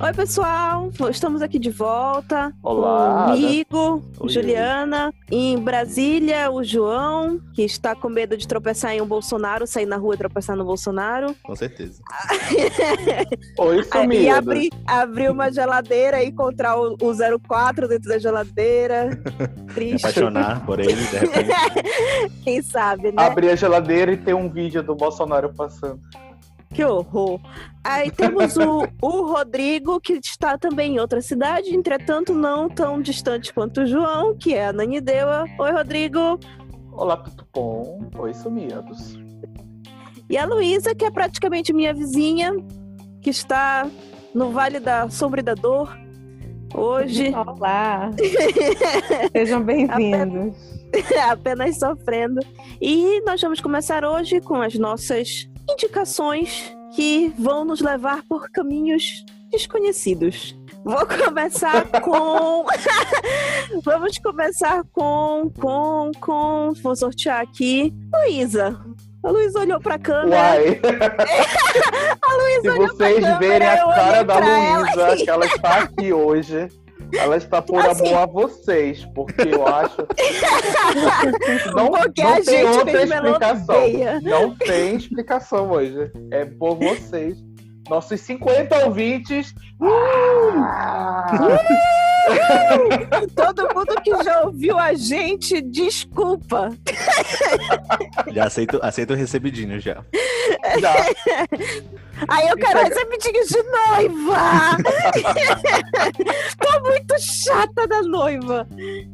Oi, pessoal. Estamos aqui de volta. Olá. Comigo, Oi, Juliana. Em Brasília, o João, que está com medo de tropeçar em um Bolsonaro, sair na rua e tropeçar no Bolsonaro. Com certeza. Oi, e sumido. abrir abrir uma geladeira e encontrar o, o 04 dentro da geladeira. Me Triste. apaixonar por ele, de repente. Quem sabe, né? Abrir a geladeira e ter um vídeo do Bolsonaro passando. Que horror. Aí temos o, o Rodrigo, que está também em outra cidade, entretanto não tão distante quanto o João, que é a Nanideua. Oi, Rodrigo. Olá, tudo bom? Oi, sumidos. E a Luísa, que é praticamente minha vizinha, que está no Vale da Sombra e da Dor. Hoje, Olá! Sejam bem-vindos. apenas sofrendo. E nós vamos começar hoje com as nossas indicações que vão nos levar por caminhos desconhecidos. Vou começar com. Vamos começar com. Com. Com. Vou sortear aqui. Luísa. A Luísa olhou pra câmera. Uai, A Luísa se olhou pra vocês câmera, verem a cara da Luísa, e- que ela está aqui hoje, ela está por Assim. amor a vocês, porque eu acho. Não, Porque não tem outra explicação. Não tem explicação hoje. É por vocês. Nossos 50 ouvintes. Todo mundo que já ouviu a gente, desculpa. Já aceito, aceito o recebidinho já. Já. Aí eu quero é- recebidinho de noiva. Tô muito chata da noiva.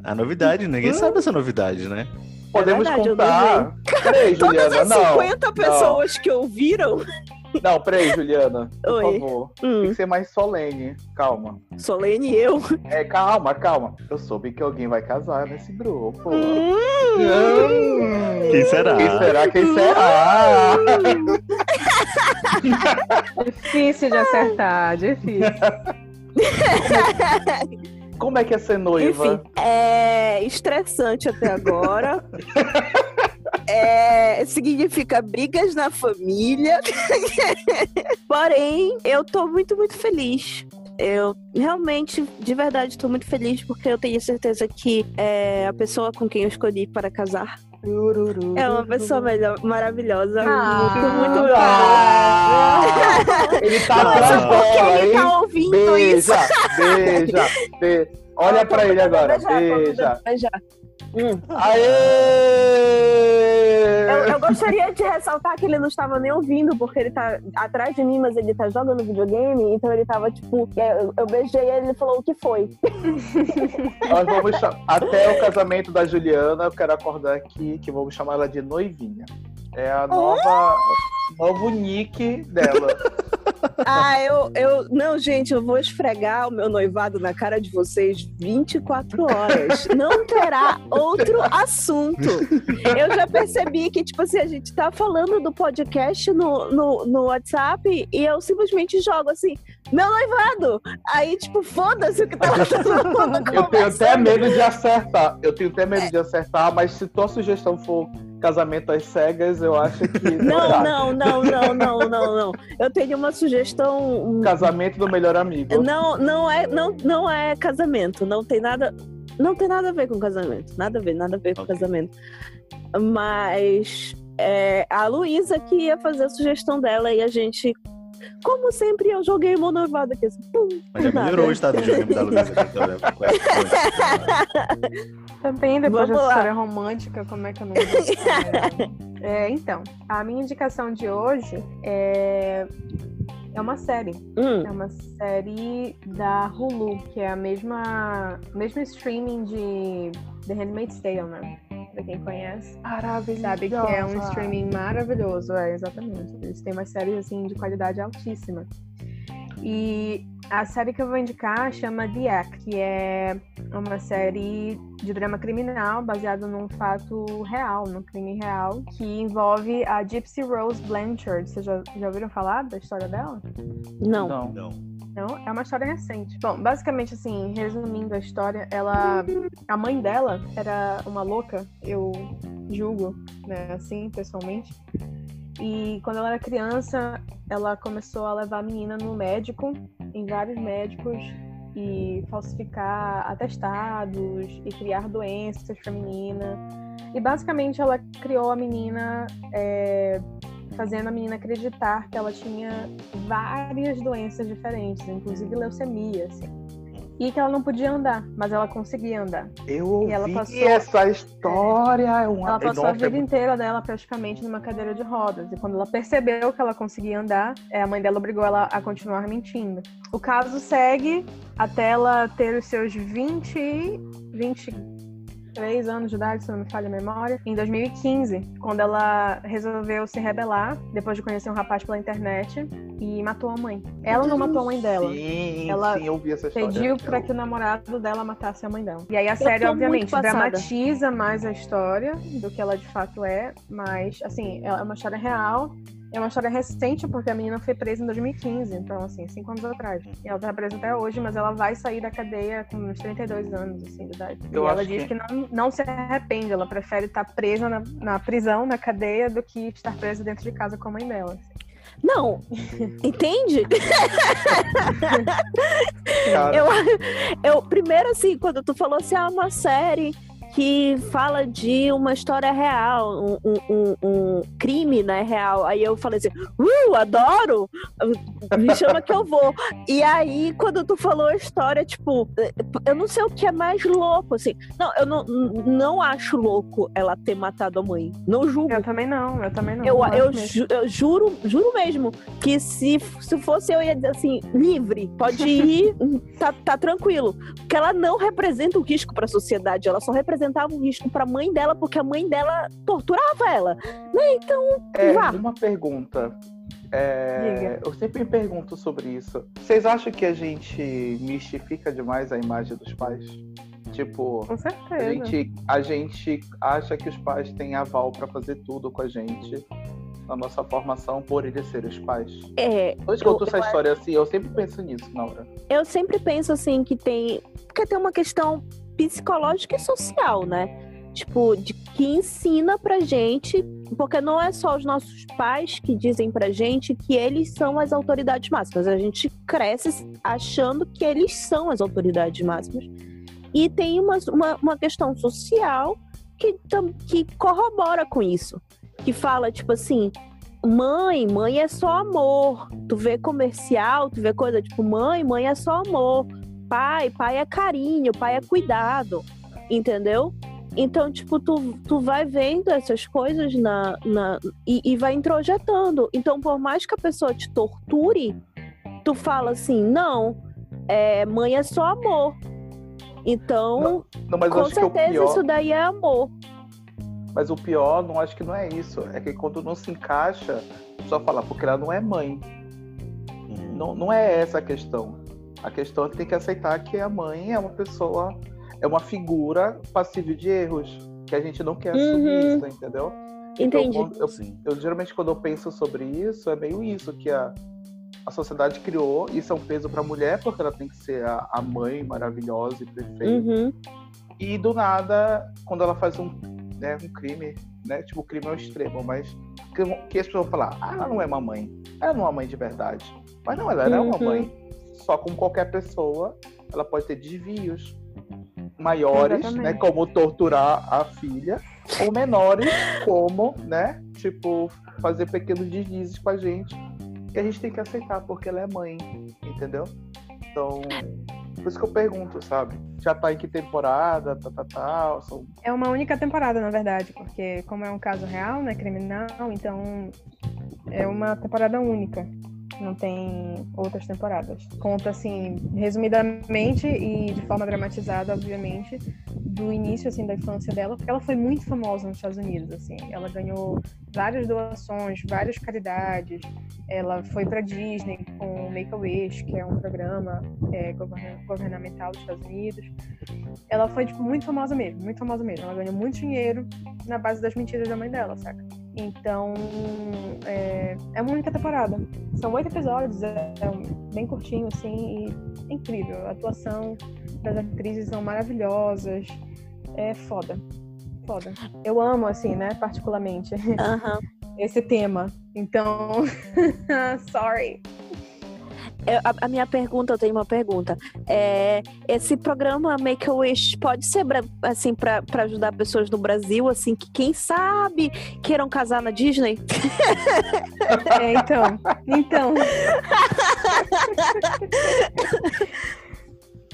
A novidade, ninguém sabe essa novidade, né? Podemos verdade, eu contar. Peraí, Todas Juliana, as não. 50 pessoas que ouviram. Não, peraí, Juliana. Por Oi. favor. Tem Hum, que ser mais solene. Calma. Solene eu. É, calma, calma. Eu soube que alguém vai casar nesse grupo. Hum, Hum. Quem será? Quem será? Quem será? Difícil de acertar, difícil. Como é que é ser noiva? Enfim, é estressante até agora. É, significa brigas na família. Porém, eu tô muito, muito feliz. Eu realmente, de verdade, tô muito feliz porque eu tenho certeza que é a pessoa com quem eu escolhi para casar é uma pessoa melhor, maravilhosa. Ah, muito, muito Ah, ele tá Não, só porque ele hein? tá ouvindo isso. Beija, beija, beija. Olha pra ele agora. beijar, Beija. Hum. Aê! Eu, eu gostaria de ressaltar que ele não estava nem ouvindo, porque ele tá atrás de mim, mas ele tá jogando videogame, então ele tava tipo. Eu, eu beijei ele e ele falou o que foi. Nós vamos até o casamento da Juliana, eu quero acordar aqui que vamos chamar ela de noivinha. É a nova novo nick dela. Ah, eu, eu. Não, gente, eu vou esfregar o meu noivado na cara de vocês 24 horas. Não terá outro assunto. Eu já percebi que, tipo assim, a gente tá falando do podcast no, no, no WhatsApp e eu simplesmente jogo assim, meu noivado! Aí, tipo, foda-se o que tá todo mundo Eu tenho até medo de acertar. Eu tenho até medo de acertar, mas se tua sugestão for casamento às cegas, eu acho que Não, não, não, não, não, não, não. Eu tenho uma sugestão. Casamento do melhor amigo. Não, não é, não, não é casamento. Não tem nada, não tem nada a ver com casamento. Nada a ver, nada a ver com casamento. Mas é, a Luísa que ia fazer a sugestão dela e a gente, como sempre, eu joguei o meu noivado aqui. Assim, pum, Mas já melhorou o estado de ânimo da Luísa. aqui, olha, com essa coisa. Também depois Vamos lá. história romântica, como é que eu não vou né? é, Então, a minha indicação de hoje é, é uma série. Hum, É uma série da Hulu, que é a mesma, mesmo streaming de The Handmaid's Tale, né? Pra quem conhece. Sabe que é um streaming maravilhoso, é, exatamente. Eles têm uma série assim de qualidade altíssima. E a série que eu vou indicar chama The Act, que é uma série de drama criminal baseado num fato real, num crime real, que envolve a Gypsy Rose Blanchard. Vocês já, já ouviram falar da história dela? não. Não. Não. Não, é uma história recente. Bom, basicamente, assim, resumindo a história, ela. A mãe dela era uma louca, eu julgo, né, assim, pessoalmente. E quando ela era criança, ela começou a levar a menina no médico em vários médicos e falsificar atestados e criar doenças para menina. E basicamente ela criou a menina, é, fazendo a menina acreditar que ela tinha várias doenças diferentes, inclusive leucemia, assim e que ela não podia andar, mas ela conseguia andar. Eu ouvi E ela passou- essa história. É uma... Ela passou Nossa, a vida é inteira dela praticamente numa cadeira de rodas. E quando ela percebeu que ela conseguia andar, é, a mãe dela obrigou ela a continuar mentindo. O caso segue até ela ter os seus 20, 23 anos de idade, se não me falha a memória, em 2015, quando ela resolveu se rebelar, depois de conhecer um rapaz pela internet, e matou a mãe. Ela não matou a mãe dela. Sim, Ela sim, eu vi essa história. Pediu pra que o namorado dela matasse a mãe dela. E aí a série, obviamente, dramatiza mais a história do que ela de fato é, mas, assim, é uma história real. É uma história recente, porque a menina foi presa em 2015, então, assim, cinco anos atrás. E ela tá presa até hoje, mas ela vai sair da cadeia com uns 32 anos, assim, de idade. Eu e ela diz que- que, não, não se arrepende, ela prefere estar presa na, na prisão, na cadeia, do que estar presa dentro de casa com a mãe dela. assim. Não, entende? Eu, eu, primeiro, assim, quando tu falou assim, ah, uma série que fala de uma história real, um, um- um- crime, né, real. Aí eu falei assim, uh, adoro! Me chama que eu vou. E aí, quando tu falou a história, tipo, eu não sei o que é mais louco, assim. Não, eu não, não acho louco ela ter matado a mãe. Não julgo. Eu também não, eu também não. Eu, não eu, ju- eu juro, juro mesmo que se, se fosse eu ia dizer assim, livre, pode ir, tá, tá tranquilo. Porque ela não representa um risco pra sociedade, ela só representava um risco pra mãe dela, porque a mãe dela torturava ela. Né? Então, é, vá. uma pergunta. É, eu sempre me pergunto sobre isso. Vocês acham que a gente mistifica demais a imagem dos pais? Tipo, Com a certeza. gente, a gente acha que os pais têm aval pra fazer tudo com a gente na nossa formação por eles serem os pais. é, Eu escuto Eu- essa história assim, eu sempre penso nisso, Naura. eu sempre penso assim que tem. Porque tem uma questão psicológica e social, né? Tipo, de que ensina pra gente, porque não é só os nossos pais que dizem pra gente que eles são as autoridades máximas. A gente cresce achando que eles são as autoridades máximas. E tem uma, uma, uma questão social que, que corrobora com isso. Que fala, tipo assim, mãe, mãe é só amor. Tu vê comercial, tu vê coisa tipo, mãe, mãe é só amor. Pai, pai é carinho, pai é cuidado. Entendeu? Então, tipo, tu, tu vai vendo essas coisas na, na, e, e vai introjetando. Então, por mais que a pessoa te torture, tu fala assim, não, é, mãe é só amor. Então, Não, eu com certeza pior, isso daí é amor. mas o pior, não acho que não é isso. É que quando não se encaixa, só falar, porque ela não é mãe. Não, não é essa a questão. A questão é que tem que aceitar que a mãe é uma pessoa, é uma figura passível de erros. Que a gente não quer assumir Uhum. isso, entendeu? Entendi. Então, eu, Sim. eu geralmente quando eu penso sobre isso, é meio isso que a, a sociedade criou. Isso é um peso para a mulher, porque ela tem que ser a, a mãe maravilhosa e perfeita. Uhum. E do nada, quando ela faz um, né, um crime, né? Tipo, o crime é o extremo, mas que, que as pessoas vão falar, ah, ela não é uma mãe. Ela não é uma mãe de verdade. Mas não, ela é uma Uhum. mãe. Só como qualquer pessoa, ela pode ter desvios maiores, Exatamente. né? Como torturar a filha, ou menores, como, né? Tipo, fazer pequenos deslizes com a gente. E a gente tem que aceitar, porque ela é mãe, entendeu? Então, por isso que eu pergunto, sabe? Já tá em que temporada, tá, tá, tá. São... É uma única temporada, na verdade, porque como é um caso real, né, criminal, então é uma temporada única. Não tem outras temporadas. Conta, assim, resumidamente e de forma dramatizada, obviamente, do início, assim, da infância dela, porque ela foi muito famosa nos Estados Unidos, assim. Ela ganhou várias doações, várias caridades. Ela foi pra Disney com Make-A-Wish, que é um programa é, governa- governamental dos Estados Unidos. Ela foi, tipo, muito famosa mesmo, muito famosa mesmo. Ela ganhou muito dinheiro na base das mentiras da mãe dela, saca? Então, é, é uma única temporada. São oito episódios, é, é bem curtinho, assim, e é incrível. A atuação das atrizes são maravilhosas. É foda. Foda. Eu amo, assim, né, particularmente, esse tema. Então, sorry. eu- a, a minha pergunta, eu tenho uma pergunta. É, esse programa Make a Wish pode ser bra- assim pra pra ajudar pessoas no Brasil, assim, que quem sabe queiram casar na Disney? É, então. Então.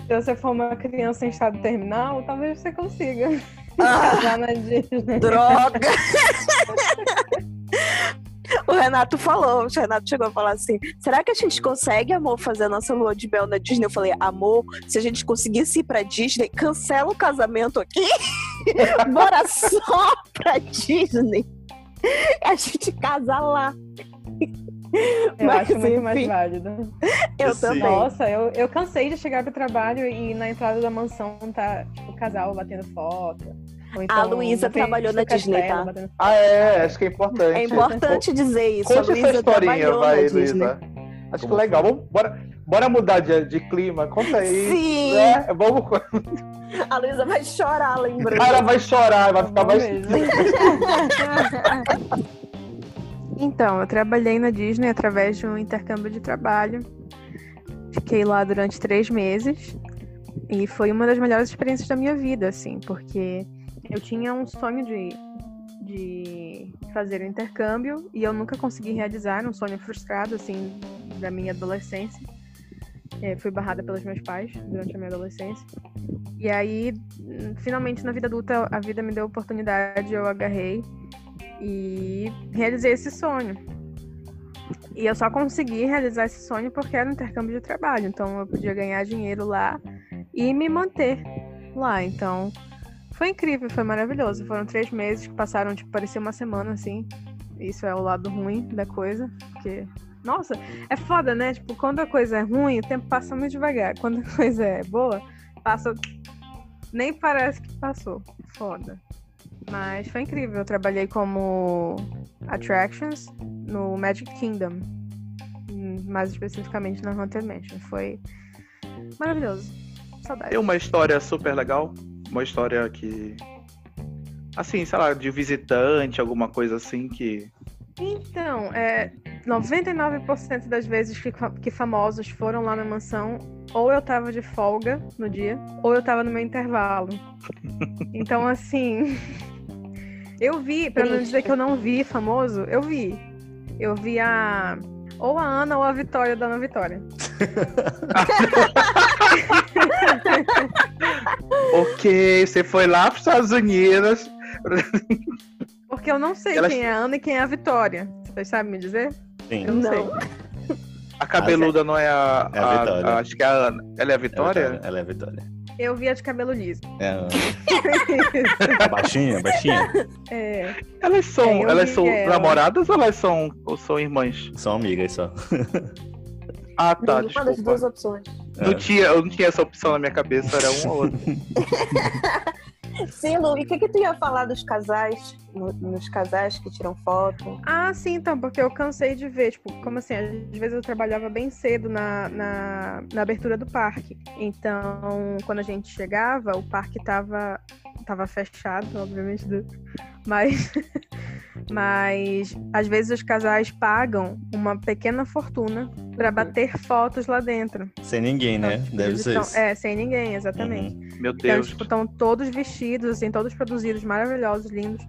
Se você for uma criança em estado terminal, talvez você consiga casar na Disney. Droga! O Renato falou, o Renato chegou a falar assim: será que a gente consegue, amor, fazer a nossa lua de mel na Disney? Eu falei, amor, se a gente conseguisse ir pra Disney, cancela o casamento aqui. Bora só pra Disney. A gente casa lá. Eu Mas, acho muito mais enfim. válido. Eu Sim. também. Nossa, eu, eu cansei de chegar pro trabalho e na entrada da mansão tá tipo, o casal batendo foto. Então, A Luísa trabalhou na Disney, castelo tá? batendo. Ah, é, acho que é importante. É importante dizer isso. a Conte essa Luísa historinha, vai. Luísa. Acho que Como legal. Vamos, bora, bora mudar de, de clima. Conta aí. Sim, né? Vamos. a Luísa vai chorar lembrando. Ah, ela vai chorar, vai ficar Bom mais. então, eu trabalhei na Disney através de um intercâmbio de trabalho. Fiquei lá durante três meses. E foi uma das melhores experiências da minha vida, assim, porque eu tinha um sonho de, de fazer o intercâmbio e eu nunca consegui realizar, um sonho frustrado, assim, da minha adolescência. É, fui barrada pelos meus pais durante a minha adolescência. E aí, finalmente na vida adulta, a vida me deu oportunidade, eu agarrei e realizei esse sonho. E eu só consegui realizar esse sonho porque era um intercâmbio de trabalho, então eu podia ganhar dinheiro lá e me manter lá. Então, foi incrível, foi maravilhoso. Foram três meses que passaram, tipo, parecia uma semana, assim. Isso é o lado ruim da coisa, porque... Nossa, é foda, né? Tipo, quando a coisa é ruim, o tempo passa muito devagar. Quando a coisa é boa, passa... Nem parece que passou. Foda. Mas foi incrível. Eu trabalhei como Attractions no Magic Kingdom. Mais especificamente na Haunted Mansion. Foi maravilhoso. Saudade. Tem uma história super legal. Uma história que. Assim, sei lá, de visitante, alguma coisa assim que. Então, é, 99% das vezes que, que famosos foram lá na mansão, ou eu tava de folga no dia, ou eu tava no meu intervalo. Então, assim. Eu vi, pra não dizer que eu não vi famoso, eu vi. Eu vi a. Ou a Ana ou a Vitória da Ana Vitória. Ok, você foi lá pros Estados Unidos. Porque eu não sei Elas- quem é a Ana e quem é a Vitória. Vocês sabem me dizer? Sim. Eu não, Não. sei. A cabeluda não é a. É a Vitória. a- acho que é a Ana. Ela é a Vitória? Ela é a Vitória. Eu vi a de cabelo liso. É a baixinha, baixinha. É, Elas são, É, elas são ela. namoradas ou elas são, ou são irmãs? São amigas só. Ah, tá, Nenhuma das duas desculpa. opções. Não tinha, eu não tinha essa opção na minha cabeça, era um ou outro. Sim, Lu, e o que, que tu ia falar dos casais? no- nos casais que tiram foto? Ah, sim, então, porque eu cansei de ver, tipo, como assim, às vezes eu trabalhava bem cedo na, na, na abertura do parque. Então, quando a gente chegava, o parque tava, tava fechado, obviamente, do- mas, mas às vezes os casais pagam uma pequena fortuna para bater fotos lá dentro. Sem ninguém, né? Então, tipo, Deve ser tão- isso. É, sem ninguém, exatamente. Uhum. Meu Então, Deus. tipo, estão todos vestidos, assim, todos produzidos, maravilhosos, lindos.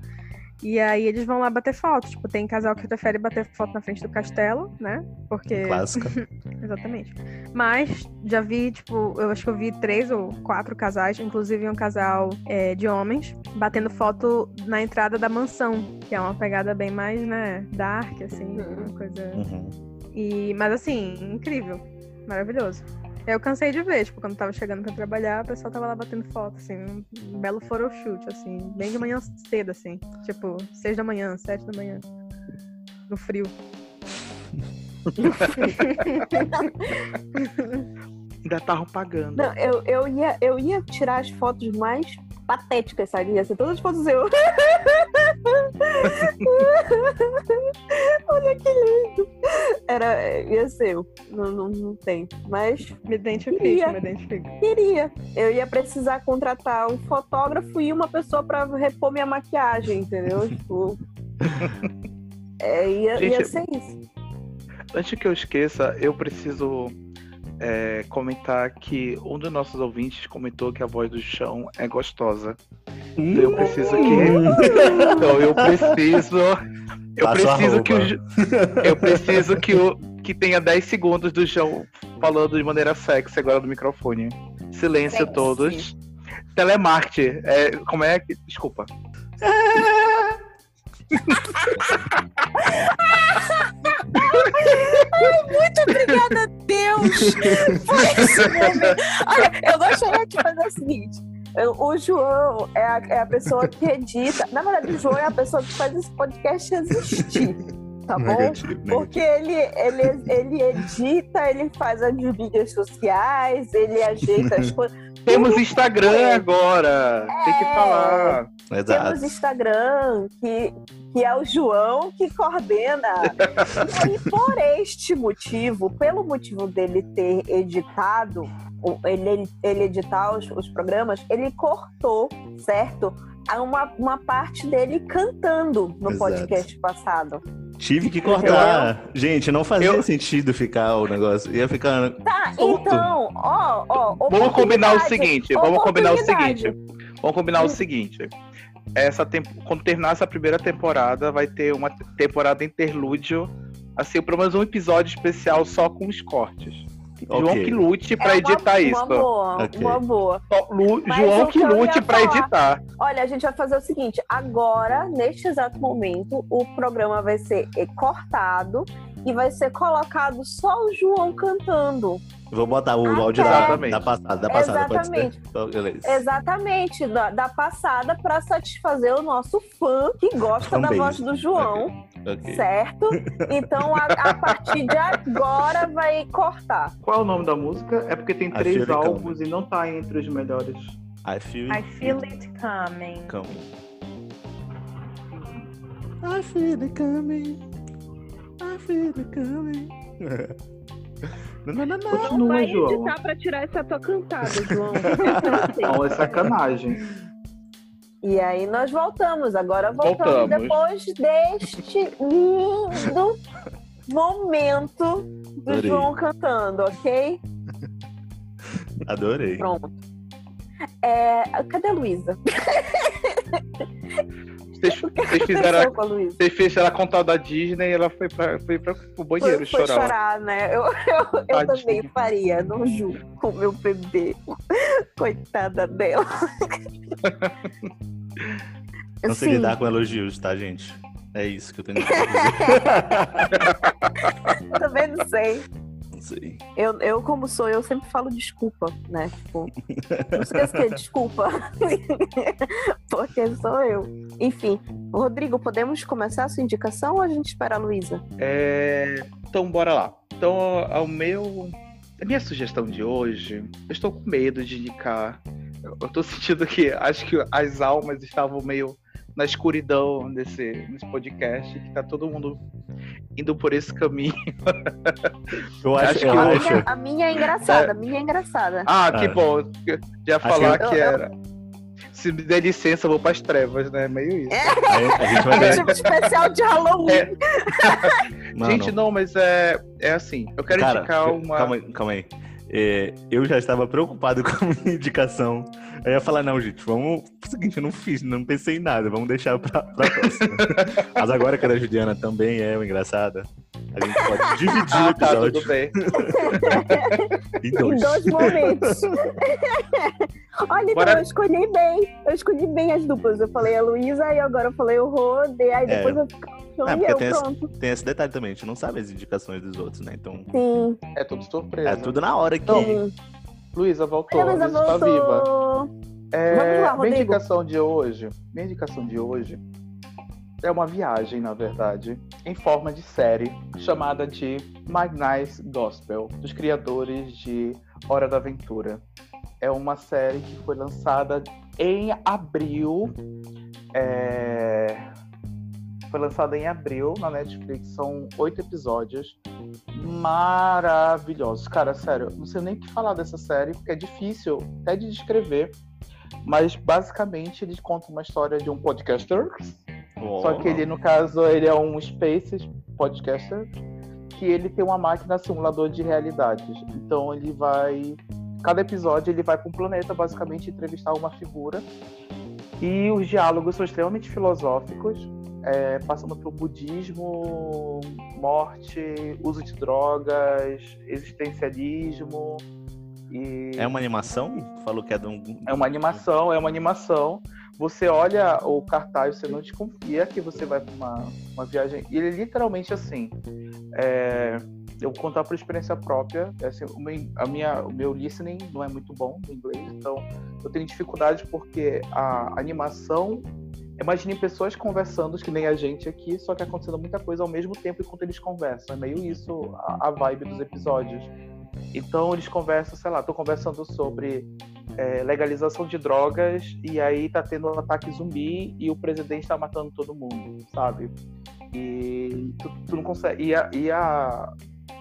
E aí eles vão lá bater foto. Tipo, tem casal que prefere bater foto na frente do castelo, né? Porque. Clássica. Exatamente. Mas já vi, tipo, eu acho que eu vi três ou quatro casais, inclusive um casal é, de homens, batendo foto na entrada da mansão, que é uma pegada bem mais, né, dark, assim, Uhum. uma coisa. Uhum. E, mas assim, incrível. Maravilhoso. Eu cansei de ver, tipo, quando tava chegando pra trabalhar, o pessoal tava lá batendo foto, assim, um, belo photoshoot, assim, bem de manhã cedo, assim. Tipo, seis da manhã, sete da manhã. No frio. Ainda estavam pagando. Não, eu, eu, ia, eu ia tirar as fotos mais patéticas, sabe? Ia ser todas as fotos eu. Olha que lindo. Era, ia ser eu. Não, não, não tem. Mas me identifico, Queria. me identifico. queria. Eu ia precisar contratar um fotógrafo e uma pessoa pra repor minha maquiagem, entendeu? Tipo. É, ia, ia Gente, ser isso. Antes que eu esqueça, eu preciso é, comentar que um dos nossos ouvintes comentou que a voz do chão é gostosa. Então eu preciso que. Então eu preciso. Eu Passa preciso que o. Eu preciso que o. Que tenha 10 segundos do João falando de maneira sexy agora no microfone. Silêncio Sexy. todos. Telemarketing. É, como é que. Desculpa. Obrigada, Deus! Por esse momento. Olha, eu gostaria de fazer o seguinte. O João é a, é a pessoa que edita. Na verdade, o João é a pessoa que faz esse podcast existir. Tá bom? Negativo, Porque ele, ele, ele edita, ele faz as mídias sociais, ele ajeita as coisas. Temos Instagram agora. Tem que falar. Exato. Temos Instagram, que, que é o João que coordena. E por este motivo, pelo motivo dele ter editado, ele, ele editar os, os programas, ele cortou, certo? Uma, uma parte dele cantando no Exato. podcast passado. Tive que cortar. Gente, não fazia Eu- sentido ficar o negócio. Ia ficar. Tá, Solto. então, ó, ó. Vamos combinar o seguinte. Vamos combinar o seguinte. Vamos combinar o seguinte. Essa temp... Quando terminar essa primeira temporada, vai ter uma temporada interlúdio, assim, pelo menos um episódio especial só com os cortes. João que lute pra É uma- editar uma isso. Boa, uma boa. Só Lu- Mas João que lute pra falar- editar. Olha, a gente vai fazer o seguinte: agora, neste exato momento, o programa vai ser cortado e vai ser colocado só o João cantando. Vou botar o Até- áudio da, Exatamente. da passada. Da passada, pode ser. Exatamente. Então. Exatamente, da, da passada, para satisfazer o nosso fã que gosta da Fanbase. voz do João, Ok. certo? Então, a, a partir de agora vai cortar. Qual é o nome da música? É porque tem três álbuns e não tá entre os melhores. I feel I feel it coming. coming. I feel it coming. I feel it coming. não, não, não, não. Continua, João. para tirar essa tua cantada, João. Não, é sacanagem. E aí nós voltamos. Agora voltamos, Voltamos. depois deste lindo momento do Adorei. João cantando, ok? Adorei. Pronto. É, cadê a Luísa? Vocês, vocês fizeram. a? Vocês fizeram ela contar da Disney e ela foi, pra, foi pra, pro banheiro Foi, foi chorar. chorar, né? Eu, eu, eu também faria, não julgo com meu bebê. Coitada dela. Não sei Sim. lidar com elogios, tá, gente? É isso que eu tenho que dizer. Também não sei. Não sei. Eu, eu, como sou, eu sempre falo desculpa, né? Tipo, não esqueça que é desculpa. Porque sou eu. Enfim, Rodrigo, podemos começar a sua indicação ou a gente espera a Luísa? É, Então, bora lá. Então, ao meu. A minha sugestão de hoje, eu estou com medo de indicar. Eu tô sentindo que acho que as almas estavam meio na escuridão nesse, nesse podcast, que tá todo mundo indo por esse caminho. Eu acho, Acho que eu eu- A acho. minha, a minha é engraçada, a minha é engraçada. Ah, que Ah. bom. Já falar que- que era. Se me der licença, eu vou pras trevas, né? Meio isso. Aí a gente vai É ver. tipo especial de Halloween. É. Mano, Gente, não, mas é, é assim. Eu quero cara, indicar uma. calma aí, calma aí. É, eu já estava preocupado com a minha indicação. Eu ia falar, não, gente, vamos. O seguinte, eu não fiz, não pensei em nada, vamos deixar pra, pra próxima. Mas agora que a da Juliana também é uma engraçada, a gente pode dividir o Ah, tá, episódio tudo bem. em Em dois. dois momentos. Olha, então Bora- eu escolhi bem. Eu escolhi bem as duplas. Eu falei a Luísa e agora eu falei o Rod. E aí É. depois eu fico É, e porque eu, tem esse- pronto. Tem esse detalhe também, a gente não sabe as indicações dos outros, né? Então, Sim, É tudo surpresa. é tudo na hora que. Então. Luísa voltou. Luísa Luísa tá viva. voltou. É, Vamos lá, minha Rodrigo. indicação de hoje, minha indicação de hoje é uma viagem, na verdade, em forma de série chamada de Nice Gospel, dos criadores de Hora da Aventura. É uma série que foi lançada em abril. é, Foi lançada em abril na Netflix. São oito episódios maravilhosos. Cara, sério, não sei nem o que falar dessa série, porque é difícil até de descrever. Mas basicamente eles contam uma história de um podcaster. Só que ele, no caso, ele é um Spaces podcaster. que ele tem uma máquina simulador de realidades. Então ele vai. Cada episódio ele vai para um planeta, basicamente, entrevistar uma figura. E os diálogos são extremamente filosóficos, é, passando pelo budismo, morte, uso de drogas, existencialismo. E... É uma animação? Falou que é de um. É uma animação, é uma animação. Você olha o cartaz, você não desconfia que você vai para uma, uma viagem. E ele é literalmente assim. É... Eu vou contar por experiência própria. É assim, o, meu, a minha, o meu listening não é muito bom no inglês, então eu tenho dificuldade porque a animação Imagine pessoas conversando, que nem a gente aqui, só que acontecendo muita coisa ao mesmo tempo enquanto eles conversam. É meio isso a, a vibe dos episódios. Então eles conversam, sei lá, tô conversando sobre é, legalização de drogas e aí tá tendo um ataque zumbi e o presidente tá matando todo mundo, sabe? E tu, tu não consegue. E, a, e, a,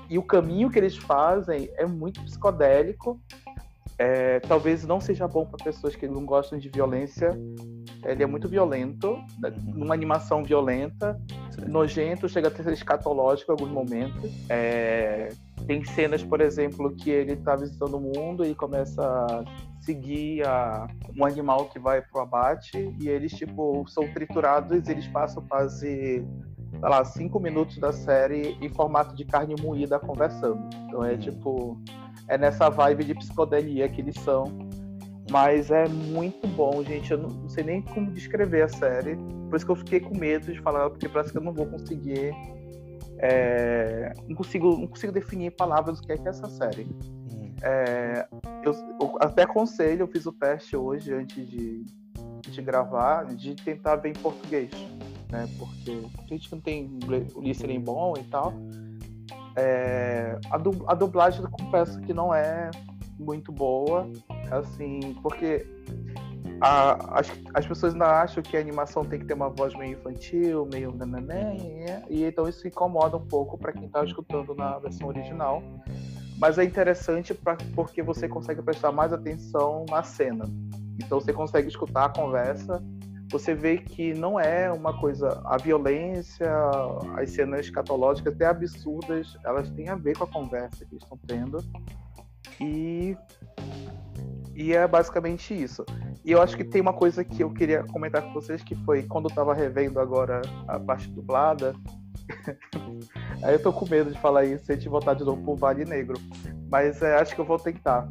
e o caminho que eles fazem é muito psicodélico. É, talvez não seja bom para pessoas que não gostam de violência, ele é muito violento, né? uhum. numa animação violenta, nojento, chega a ser escatológico em alguns momentos. É... Tem cenas, por exemplo, que ele está visitando o mundo e começa a seguir a... um animal que vai pro abate e eles, tipo, são triturados e eles passam quase, sei lá, cinco minutos da série em formato de carne moída conversando. Então é, uhum. tipo, é nessa vibe de psicodelia que eles são mas é muito bom, gente. Eu não sei nem como descrever a série. Por isso que eu fiquei com medo de falar, porque parece que eu não vou conseguir. É, não, consigo, não consigo definir palavras do que é, que é essa série. É, eu, eu, até aconselho, eu fiz o teste hoje, antes de, de gravar, de tentar ver em português. Né? Porque a gente não tem o listening bom e tal. É, a, du, a dublagem, eu confesso que não é muito boa, assim, porque a, as, as pessoas ainda acham que a animação tem que ter uma voz meio infantil, meio nananã, e então isso incomoda um pouco para quem está escutando na versão original. Mas é interessante pra, porque você consegue prestar mais atenção na cena. Então você consegue escutar a conversa, você vê que não é uma coisa. A violência, as cenas escatológicas, até absurdas, elas têm a ver com a conversa que estão tendo. E, e é basicamente isso. E eu acho que tem uma coisa que eu queria comentar com vocês, que foi quando eu tava revendo agora a parte dublada. Aí eu tô com medo de falar isso e de voltar de novo pro Vale Negro. Mas é, acho que eu vou tentar.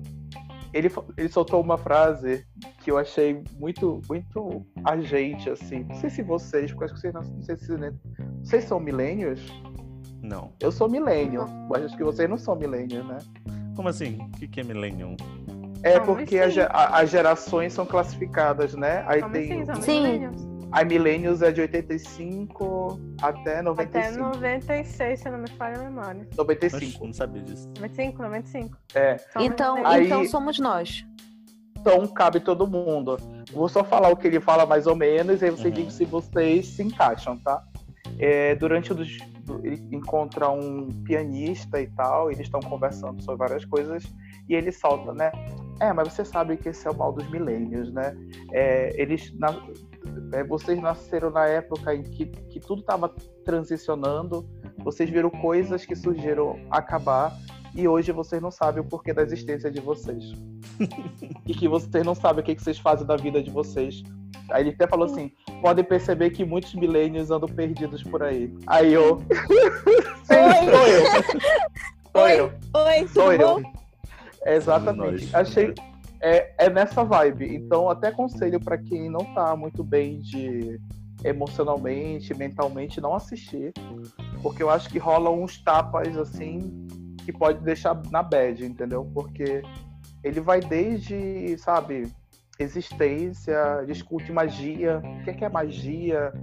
Ele, ele soltou uma frase que eu achei muito, muito agente, assim. Não sei se vocês, porque acho que vocês não, não sei se vocês são milênios. Não. Eu sou milênio, mas acho que vocês não são milênios, né? Como assim? O que, que é Millennium? É porque as gerações são classificadas, né? Aí Como tem. Assim, Sim. A Millennials é de 85 até 95. Até 96, se não me falha a memória. 95. Oxe, não sabia disso. 95, 95. É. então, Aí, então somos nós. Então cabe todo mundo. Vou só falar o que ele fala mais ou menos, e aí você uhum. diz se vocês se encaixam, tá? É, durante os, ele encontra um pianista e tal, eles estão conversando sobre várias coisas e ele solta, né? É, mas você sabe que esse é o mal dos milênios, né? É, eles, na, é, vocês nasceram na época em que, que tudo estava transicionando, vocês viram coisas que surgiram acabar e hoje vocês não sabem o porquê da existência de vocês. e que vocês não sabem o que, que vocês fazem da vida de vocês. Aí ele até falou assim: podem perceber que muitos milênios andam perdidos por aí. Aí eu. Sim, sou eu. Sou Oi. eu. Oi, sou eu. É, exatamente. Achei. É, é nessa vibe. Então, até aconselho para quem não tá muito bem de emocionalmente, mentalmente, não assistir. Porque eu acho que rola uns tapas assim que pode deixar na bad, entendeu? Porque ele vai desde, sabe, existência, discute magia, o que é, que é magia.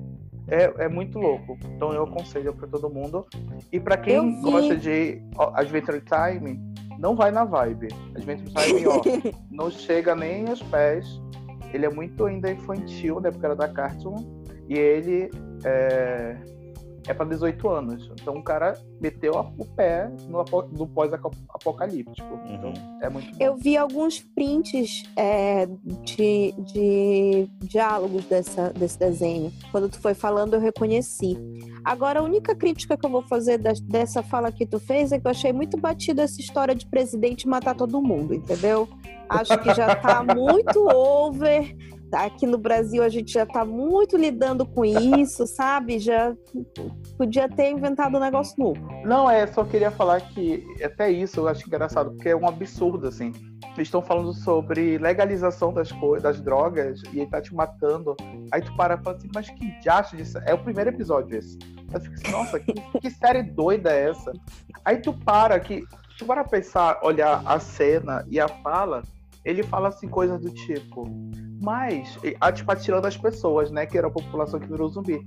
É, é muito louco. Então eu aconselho para todo mundo. E para quem gosta de Adventure Time, não vai na vibe. Adventure Time, ó, não chega nem aos pés. Ele é muito ainda infantil, né? Porque era da Cartoon. E ele é, é para 18 anos. Então o cara meteu o pé no, no pós-apocalíptico. Uhum. Então é muito bom. Eu vi alguns prints é, de, de diálogos dessa, desse desenho. Quando tu foi falando, eu reconheci. Agora, a única crítica que eu vou fazer dessa fala que tu fez é que eu achei muito batida essa história de presidente matar todo mundo, entendeu? Acho que já tá muito over aqui no Brasil a gente já está muito lidando com isso, sabe? Já podia ter inventado um negócio novo. Não, é, só queria falar que até isso eu acho engraçado, porque é um absurdo, assim. Eles estão falando sobre legalização das coisas, das drogas, e ele tá te matando. Aí tu para e fala assim, mas que diacho disso? É o primeiro episódio esse. Aí fica assim, nossa, que, que série doida é essa? Aí tu para que. Tu para pensar, olhar a cena e a fala, ele fala assim coisas do tipo mas, tipo, atirando as pessoas, né? Que era a população que virou zumbi.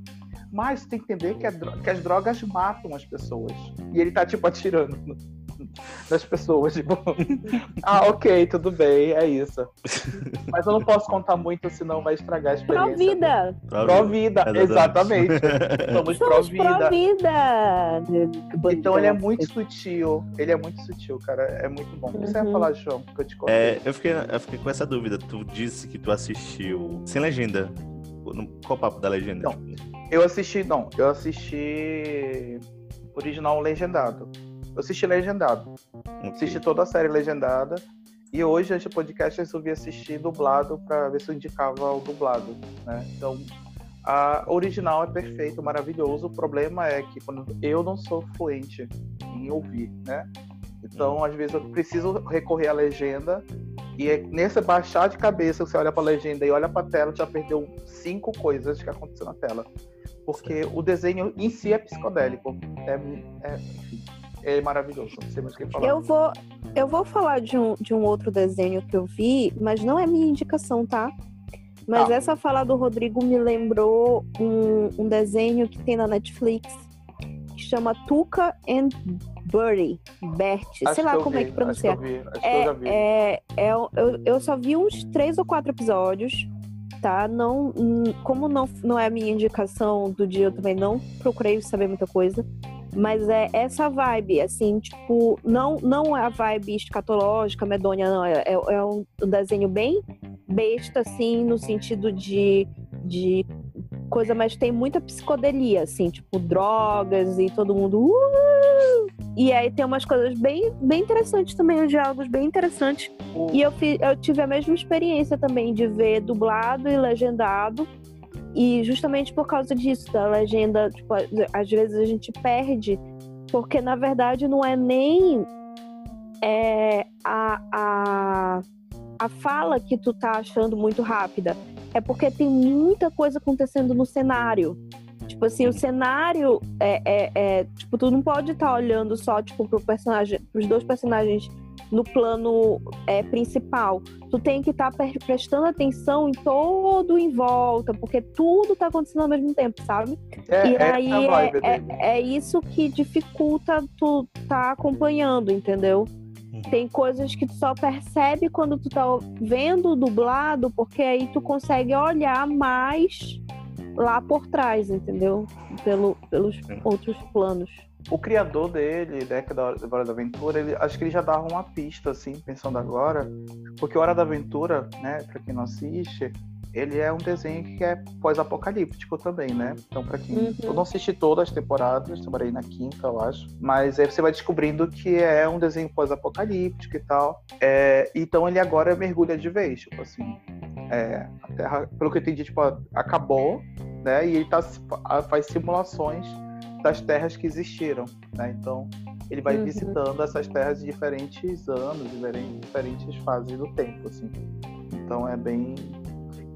Mas tem que entender que, a, que as drogas matam as pessoas. E ele tá, tipo, atirando das pessoas, tipo, ah, ok, tudo bem, é isso. Mas eu não posso contar muito, senão vai estragar a experiência. Pro vida. Pro vida, exatamente. Somos, Somos pro vida. Então ele é muito sutil, ele é muito sutil, cara, é muito bom. O que você ia uhum. falar, João, que eu te contei? É, eu, fiquei, eu fiquei com essa dúvida, tu disse que tu assistiu sem legenda. Qual o papo da legenda? Não, eu assisti, não, eu assisti original legendado. Eu assisti legendado. Okay. Assisti toda a série legendada. E hoje, antes do podcast, eu resolvi assistir dublado para ver se eu indicava o dublado. Né? Então, a original é perfeito, maravilhoso. O problema é que quando eu não sou fluente em ouvir, né? Então, hum. às vezes, eu preciso recorrer à legenda. E é nesse baixar de cabeça, você olha para a legenda e olha para a tela, já perdeu cinco coisas que aconteceu na tela. Porque o desenho em si é psicodélico. É, é, enfim, é maravilhoso. Não sei mais o que falar. Eu vou, eu vou falar de um, de um outro desenho que eu vi, mas não é minha indicação, tá? Mas ah. essa fala do Rodrigo me lembrou um, um desenho que tem na Netflix que chama Tuca and Birdie, Bert, sei lá como vi, é que pronuncia. Acho que eu vi, acho é, que eu já vi. É, é, eu, eu só vi uns três ou quatro episódios, tá? Não, como não, não é a minha indicação do dia, eu também não procurei saber muita coisa. Mas é essa vibe, assim, tipo, não, não é a vibe escatológica, medonha, não. É, é, é um desenho bem besta, assim, no sentido de, de coisa, mas tem muita psicodelia, assim, tipo, drogas e todo mundo. Uh! E aí tem umas coisas bem, bem interessantes também, os diálogos bem interessantes. E eu, eu tive a mesma experiência também de ver dublado e legendado. E justamente por causa disso, da legenda, tipo, às vezes a gente perde, porque na verdade não é nem é, a, a, a fala que tu tá achando muito rápida, é porque tem muita coisa acontecendo no cenário. Tipo assim, o cenário é, é, é tipo, tu não pode estar tá olhando só, tipo, pro personagem, pros dois personagens no plano é, principal. Tu tem que estar tá prestando atenção em todo em volta, porque tudo está acontecendo ao mesmo tempo, sabe? É, e é aí é, é, é, isso que dificulta tu tá acompanhando, entendeu? Uhum. Tem coisas que tu só percebe quando tu tá vendo o dublado, porque aí tu consegue olhar mais lá por trás, entendeu? Pelo, pelos outros planos o criador dele, né, que é da Hora da Aventura, ele, acho que ele já dava uma pista, assim, pensando agora, porque Hora da Aventura, né, para quem não assiste, ele é um desenho que é pós-apocalíptico também, né? Então, para quem. Uhum. Eu não assisti todas as temporadas, trabalhei na quinta, eu acho. Mas aí você vai descobrindo que é um desenho pós-apocalíptico e tal. É, então ele agora mergulha de vez, tipo assim. É, a Terra, pelo que eu entendi, tipo, acabou, né? E ele tá, faz simulações das terras que existiram, né? Então ele vai uhum. visitando essas terras de diferentes anos, diferentes, diferentes fases do tempo, assim. Então é bem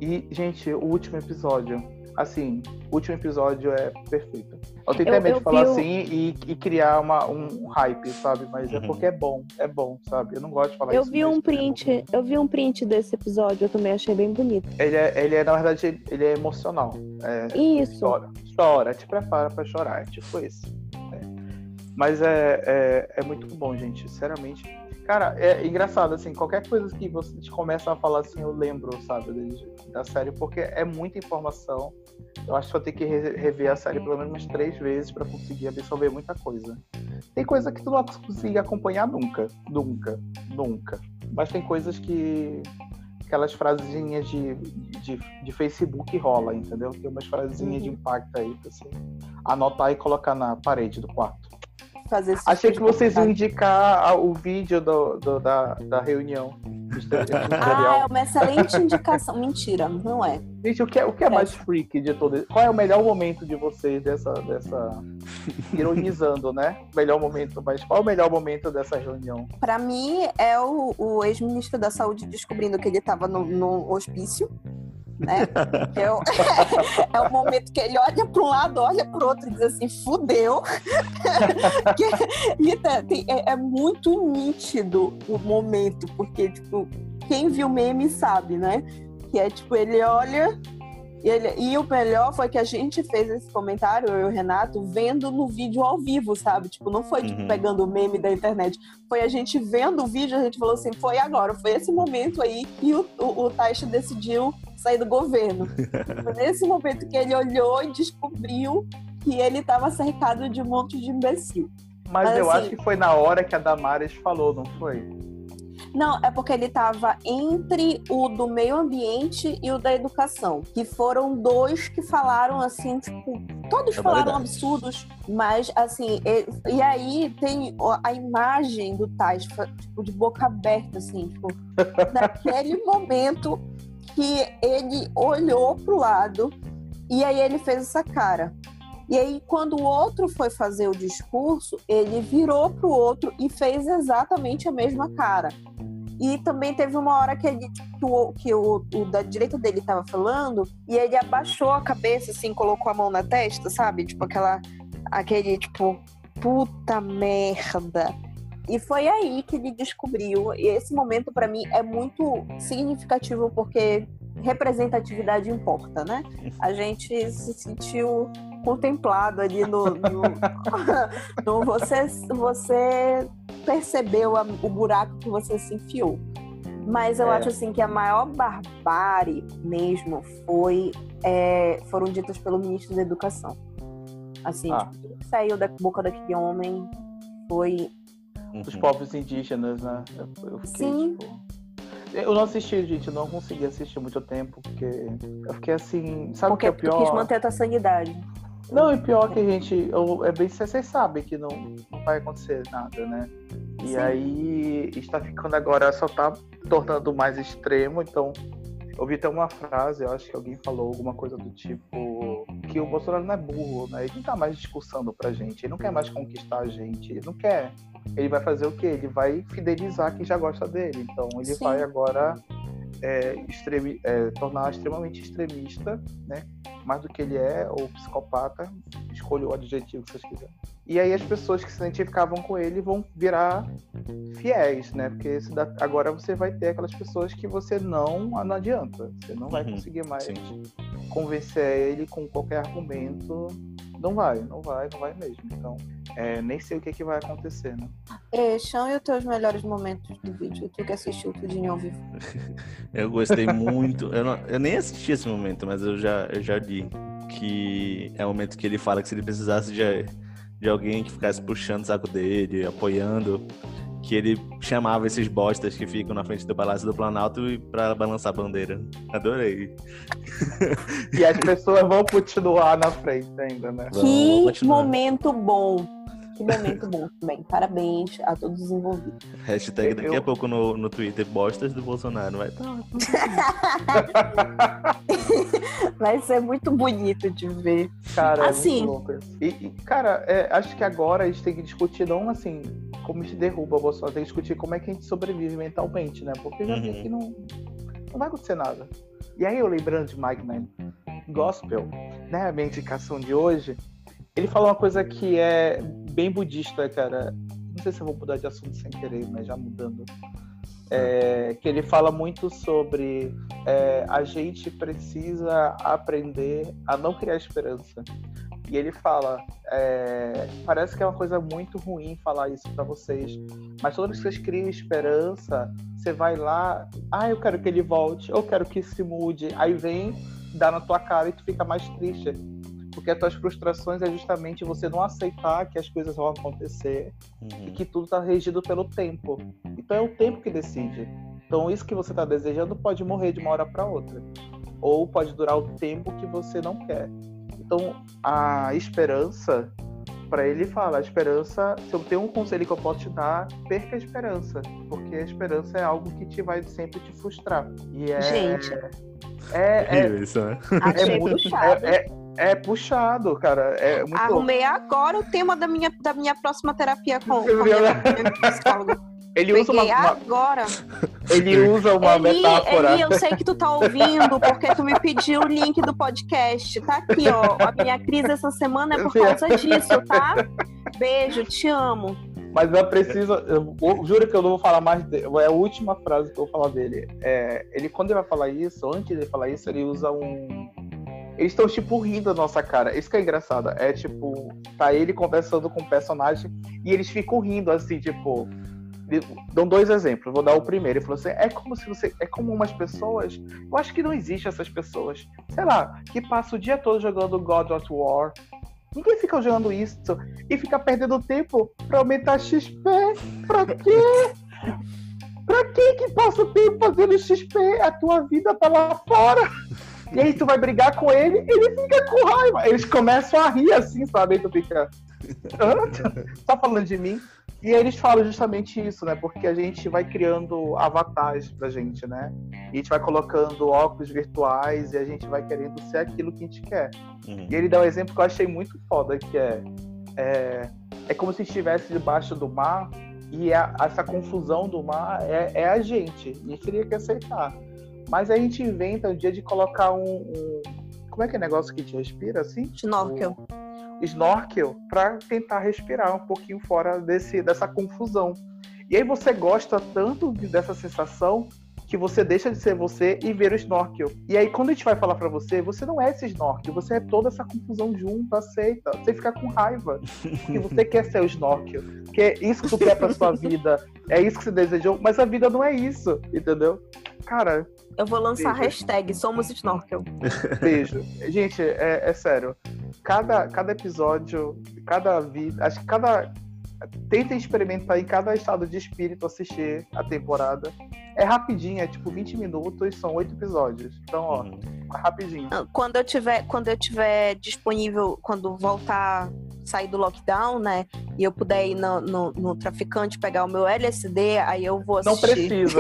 e gente, o último episódio, assim, o último episódio é perfeito. Eu tentei medo de falar assim e, e, criar uma, um hype, sabe? Mas é uhum. é porque é bom, é bom, sabe? Eu não gosto de falar eu isso. Vi um print, é eu vi um print desse episódio, eu também achei bem bonito. Ele é, ele é na verdade, ele é emocional. É, isso. Chora, chora, te prepara para chorar, é tipo isso. É. Mas é, é, é muito bom, gente, sinceramente. Cara, é engraçado, assim, qualquer coisa que você começa a falar assim, eu lembro, sabe, da série, porque é muita informação. Eu acho que vou ter que rever a série pelo menos umas três vezes para conseguir absorver muita coisa. Tem coisa que tu não consegue acompanhar nunca, nunca, nunca. Mas tem coisas que aquelas frasezinhas de, de, de Facebook rola, entendeu? Tem umas frasezinhas uhum. de impacto aí pra você anotar e colocar na parede do quarto. Fazer Achei que vocês iam indicar o vídeo do, do da, da reunião. Ah, é uma excelente indicação. Mentira, não é. Gente, o que é, o que é, é. mais freak de todo Qual é o melhor momento de vocês dessa. dessa... Ironizando, né? Melhor momento, mas qual é o melhor momento dessa reunião? Para mim, é o, o ex-ministro da Saúde descobrindo que ele estava no, no hospício né? É o, é o momento que ele olha para um lado, olha para o outro e diz assim, fudeu. é, é, muito nítido o momento, porque, tipo, quem viu o meme sabe, né? Que é, tipo, ele olha e, ele, e, o melhor foi que a gente fez esse comentário, eu e o Renato, vendo no vídeo ao vivo, sabe? Tipo, não foi tipo, uhum. pegando o meme da internet. Foi a gente vendo o vídeo, a gente falou assim, foi agora, foi esse momento aí que o, o, o Taixa decidiu sair do governo. Foi nesse momento que ele olhou e descobriu que ele estava cercado de um monte de imbecil. Mas, Mas eu assim, acho que foi na hora que a Damares falou, não foi? Não, é porque ele estava entre o do meio ambiente e o da educação, que foram dois que falaram assim, tipo, todos é falaram absurdos, mas assim, e, e, aí tem a imagem do Tais, tipo, de boca aberta, assim, tipo, naquele momento que ele olhou pro lado e aí ele fez essa cara. E aí, quando o outro foi fazer o discurso, ele virou pro outro e fez exatamente a mesma cara. E também teve uma hora que, ele, que, o, que o, o da direita dele estava falando e ele abaixou a cabeça, assim, colocou a mão na testa, sabe? Tipo, aquela. Aquele, tipo, puta merda. E foi aí que ele descobriu. E esse momento, para mim, é muito significativo porque representatividade importa, né? A gente se sentiu contemplado ali no, no, no você, você percebeu a, o buraco que você se enfiou. Mas eu é. acho assim que a maior barbárie mesmo foi é, foram ditas pelo ministro da Educação. Assim, ah. tipo, saiu da boca daquele homem foi os povos indígenas, né? Eu, eu fiquei, Sim. Tipo... Eu não assisti, gente, eu não consegui assistir muito tempo, porque eu fiquei assim, sabe o que é pior? Tu quis manter a tua sanidade. Não, e pior que a gente, eu, é bem vocês sabem que não, não vai acontecer nada, né? E Sim. aí está ficando agora, só tá tornando mais extremo, então eu vi até uma frase, eu acho que alguém falou alguma coisa do tipo que o Bolsonaro não é burro, né? Ele não tá mais discussando pra gente, ele não quer mais conquistar a gente, ele não quer ele vai fazer o quê? Ele vai fidelizar quem já gosta dele. Então ele Sim. vai agora é, extremi, é, tornar extremamente extremista, né? Mais do que ele é, ou psicopata, escolha o adjetivo que vocês quiserem. E aí as pessoas que se identificavam com ele vão virar fiéis, né? Porque dá, agora você vai ter aquelas pessoas que você não, não adianta. Você não vai uhum, conseguir mais sim. convencer ele com qualquer argumento não vai, não vai, não vai mesmo. Então, é, nem sei o que, que vai acontecer, né? É, Chão e os teus melhores momentos do vídeo? Tu que assistiu tudo ao vivo. eu gostei muito. Eu, não, eu, nem assisti esse momento, mas eu já, eu já li que é o momento que ele fala que se ele precisasse de, de alguém que ficasse puxando o saco dele, apoiando, que ele chamava esses bostas que ficam na frente do Palácio do Planalto para balançar a bandeira. Adorei. E as pessoas vão continuar na frente ainda, né? Que momento bom. Que momento bom também. Parabéns a todos os envolvidos. Hashtag daqui Eu... a pouco no, no Twitter, bostas do Bolsonaro. Vai estar. Vai ser muito bonito de ver. Cara, é assim. É e, e, cara, é, acho que agora a gente tem que discutir não assim como a gente derruba o Bolsonaro, tem que discutir como é que a gente sobrevive mentalmente, né? Porque já uhum. vi que não, não vai acontecer nada. E aí eu lembrando de Mike Nine Gospel, né? A minha indicação de hoje, ele falou uma coisa que é bem budista, cara. Não sei se eu vou mudar de assunto sem querer, mas já mudando. É, que ele fala muito sobre é, a gente precisa aprender a não criar esperança. E ele fala: é, parece que é uma coisa muito ruim falar isso para vocês, mas todas vocês criam esperança, você vai lá, ah, eu quero que ele volte, eu quero que se mude, aí vem, dá na tua cara e tu fica mais triste. Porque as tuas frustrações é justamente você não aceitar que as coisas vão acontecer Uhum. e que tudo está regido pelo tempo. Então é o tempo que decide. Então isso que você está desejando pode morrer de uma hora para outra, ou pode durar o tempo que você não quer. Então a esperança, para ele fala, a esperança, se eu tenho um conselho que eu posso te dar, perca a esperança, porque a esperança é algo que te vai sempre te frustrar. E é, Gente. é, é, Horrível isso, né? Achei muito- puxado. é, é, é puxado, cara. É muito Arrumei agora o tema da minha, da minha próxima terapia com, com minha, psicóloga. Ele usa uma, Peguei uma- agora. ele usa uma Eli, metáfora. Eli, eu sei que tu tá ouvindo, porque tu me pediu o link do podcast. Tá aqui, ó. A minha crise essa semana é por causa disso, tá? Beijo, te amo. Mas eu preciso. Eu juro que eu não vou falar mais dele. É a última frase que eu vou falar dele. É, ele, quando ele vai falar isso, antes de falar isso, ele usa um. Eles estão, tipo, rindo da nossa cara. Isso que é engraçado. É tipo, tá ele conversando com o personagem e eles ficam rindo, assim, tipo. Dão dois exemplos. Vou dar o primeiro. Ele falou assim: é como se você. É como umas pessoas. Eu acho que não existe essas pessoas. Sei lá, que passam o dia todo jogando God of War. Ninguém fica jogando isso e fica perdendo tempo pra aumentar XP. Pra quê? Pra que que passa o tempo fazendo XP? A tua vida tá lá fora. E aí tu vai brigar com ele, ele fica com raiva. Eles começam a rir assim, sabe? Aí tu fica. "Hã? Tá falando de mim? E aí eles falam justamente isso, né? Porque a gente vai criando avatares pra gente, né? E a gente vai colocando óculos virtuais e a gente vai querendo ser aquilo que a gente quer. Uhum. E ele dá um exemplo que eu achei muito foda, que é é, é como se estivesse debaixo do mar e a- essa confusão do mar é, é a gente. E a gente teria que aceitar. Mas a gente inventa o dia de colocar um, um- Como é que é negócio que gente respira assim? Snorkel. O snorkel para tentar respirar um pouquinho fora desse, dessa confusão. E aí você gosta tanto de- dessa sensação que você deixa de ser você e ver o snorkel. E aí quando a gente vai falar pra você, você não é esse snorkel, você é toda essa confusão junto, aceita. Você fica com raiva. Porque você quer ser o snorkel. Que é isso que tu quer pra sua vida. É isso que você desejou, mas a vida não é isso, entendeu? Cara, Eu vou lançar a Beijo. hashtag Somos Snorkel. Beijo. Gente, é, é sério. Cada, cada episódio, cada vida. Acho que cada. Tentem experimentar em cada estado de espírito assistir a temporada. É rapidinho, é tipo 20 minutos, são oito episódios. Então, ó, Uhum. é rapidinho. Quando eu tiver, quando eu tiver disponível, quando voltar, sair do lockdown, né? E eu puder ir no, no, no traficante pegar o meu LSD, aí eu vou Não assistir. precisa.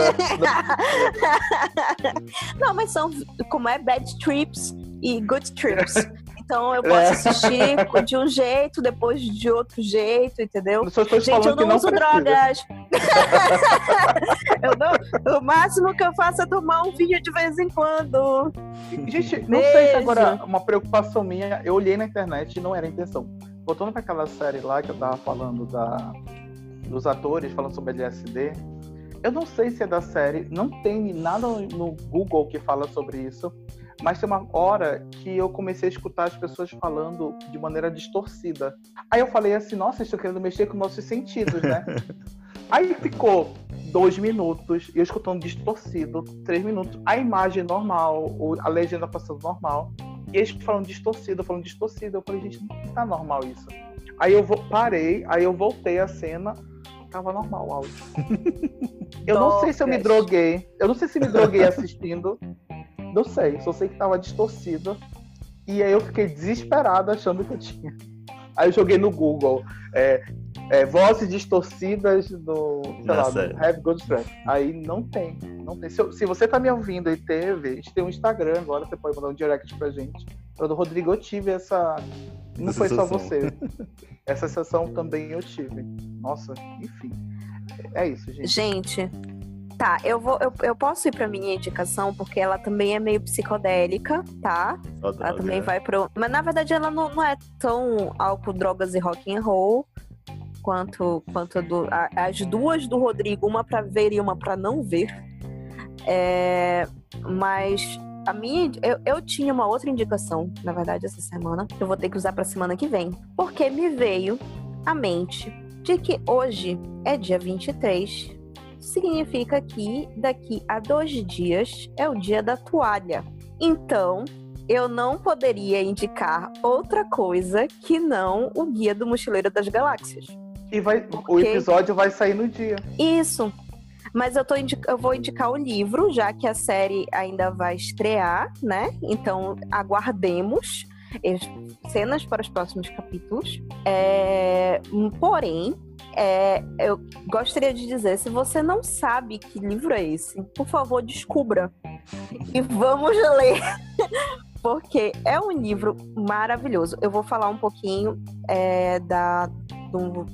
Não, mas são como é bad trips e good trips. Então eu posso É. assistir de um jeito, depois de outro jeito, entendeu? Estou Gente, eu não, não uso precisa. drogas. eu não, o máximo que eu faço é tomar um vinho de vez em quando. Gente, não sei se Beijo. agora uma preocupação minha, eu olhei na internet e não era a intenção. Voltando para aquela série lá que eu tava falando da, dos atores, falando sobre LSD, eu não sei se é da série, não tem nada no Google que fala sobre isso, mas tem uma hora que eu comecei a escutar as pessoas falando de maneira distorcida. Aí eu falei assim, nossa, eles estão querendo mexer com nossos sentidos, né? Aí ficou dois minutos, eu escutando distorcido, três minutos, a imagem normal, a legenda passando normal, e eles falando distorcido, falando distorcido. Eu falei, gente, não tá normal isso. Aí eu parei, aí eu voltei a cena, tava normal o áudio. Eu não sei se eu me droguei, eu não sei se me droguei assistindo, não sei, só sei que tava distorcido. E aí eu fiquei desesperado achando que eu tinha. Aí eu joguei no Google. é, é, vozes distorcidas do, sei lá, do. Have Good Track. Aí não tem, não tem. Se, eu- se você tá me ouvindo e teve, a gente tem um Instagram agora, você pode mandar um direct pra gente. Eu do Rodrigo eu tive essa. Não Essa foi só você. Essa sensação também eu tive. Nossa, enfim. É isso, gente. Gente, tá, eu vou, eu, eu posso ir pra minha indicação, porque ela também é meio psicodélica, tá? Só Ela droga. também vai pro. Mas na verdade ela não, não é tão álcool, drogas e rock and roll quanto, quanto do, a- as duas do Rodrigo, uma pra ver e uma pra não ver. É, mas a minha, eu, eu tinha uma outra indicação, na verdade, essa semana, que eu vou ter que usar pra semana que vem. Porque me veio à mente de que hoje é dia 23. Significa que daqui a dois dias é o dia da toalha. Então, eu não poderia indicar outra coisa que não o Guia do Mochileiro das Galáxias. E vai, o episódio vai sair no dia. Isso. Mas eu, tô indi- eu vou indicar o livro, já que a série ainda vai estrear, né? Então, aguardemos cenas para os próximos capítulos. É, Porém, é, eu gostaria de dizer, se você não sabe que livro é esse, por favor, descubra. E vamos ler. Porque é um livro maravilhoso. Eu vou falar um pouquinho é, da, do,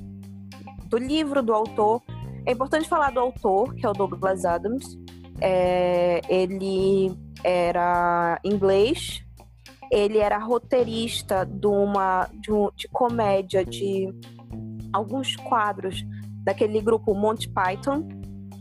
do livro, do autor. É importante falar do autor, que é o Douglas Adams. É, ele era inglês, ele era roteirista de uma de, um- de comédia de alguns quadros daquele grupo Monty Python,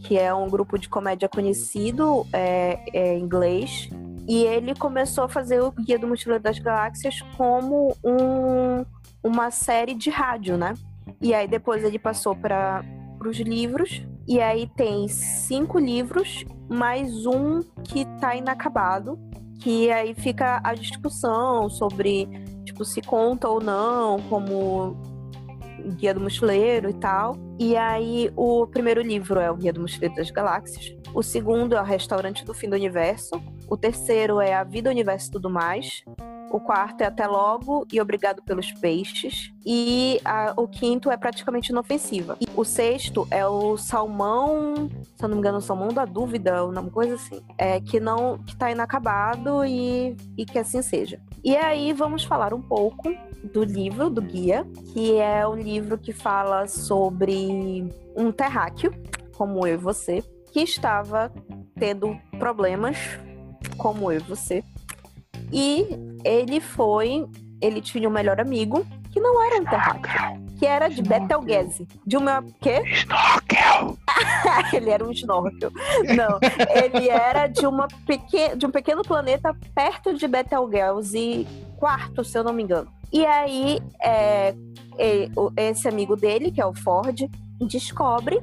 que é um grupo de comédia conhecido é, é, inglês. E ele começou a fazer o Guia do Mochileiro das Galáxias como um, uma série de rádio, né? E aí depois ele passou para os livros. E aí tem cinco livros, mais um que tá inacabado. Que aí fica a discussão sobre, tipo, se conta ou não, como Guia do Mochileiro e tal. E aí o primeiro livro é o Guia do Mochileiro das Galáxias. O segundo é o Restaurante do Fim do Universo. O terceiro é A Vida, Universo e Tudo Mais. O quarto é Até Logo e Obrigado pelos Peixes. E a- o quinto é Praticamente Inofensiva. E o sexto é o Salmão, se eu não me engano, o Salmão da Dúvida, ou uma coisa assim. É, que não que tá inacabado e, e que assim seja. E aí vamos falar um pouco do livro, do guia, que é um livro que fala sobre um terráqueo, como eu e você, que estava tendo problemas, como eu e você. E ele foi. Ele tinha um melhor amigo que não era um terráqueo, que era de Betelgeuse. De uma. Quê? Snorkel! ele era um snorkel. Não, ele era de, uma peque... de um pequeno planeta perto de Betelgeuse, quarto, se eu não me engano. E aí, é, esse amigo dele, que é o Ford, descobre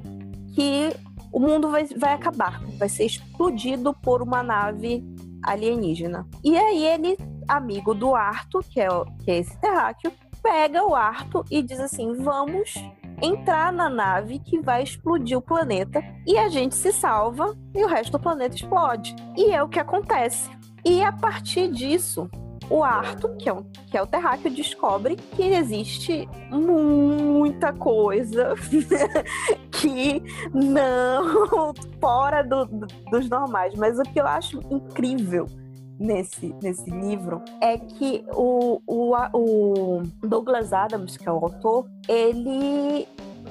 que o mundo vai, vai acabar, vai ser explodido por uma nave alienígena. E aí ele, amigo do Arthur, que é, que é esse terráqueo, pega o Arthur e diz assim: vamos entrar na nave que vai explodir o planeta e a gente se salva e o resto do planeta explode. E é o que acontece. E a partir disso, o Arthur, que é, um, que é o terráqueo, descobre que existe muita coisa que não fora do- do- dos normais. Mas o que eu acho incrível nesse, nesse livro é que o, o, o Douglas Adams, que é o autor, ele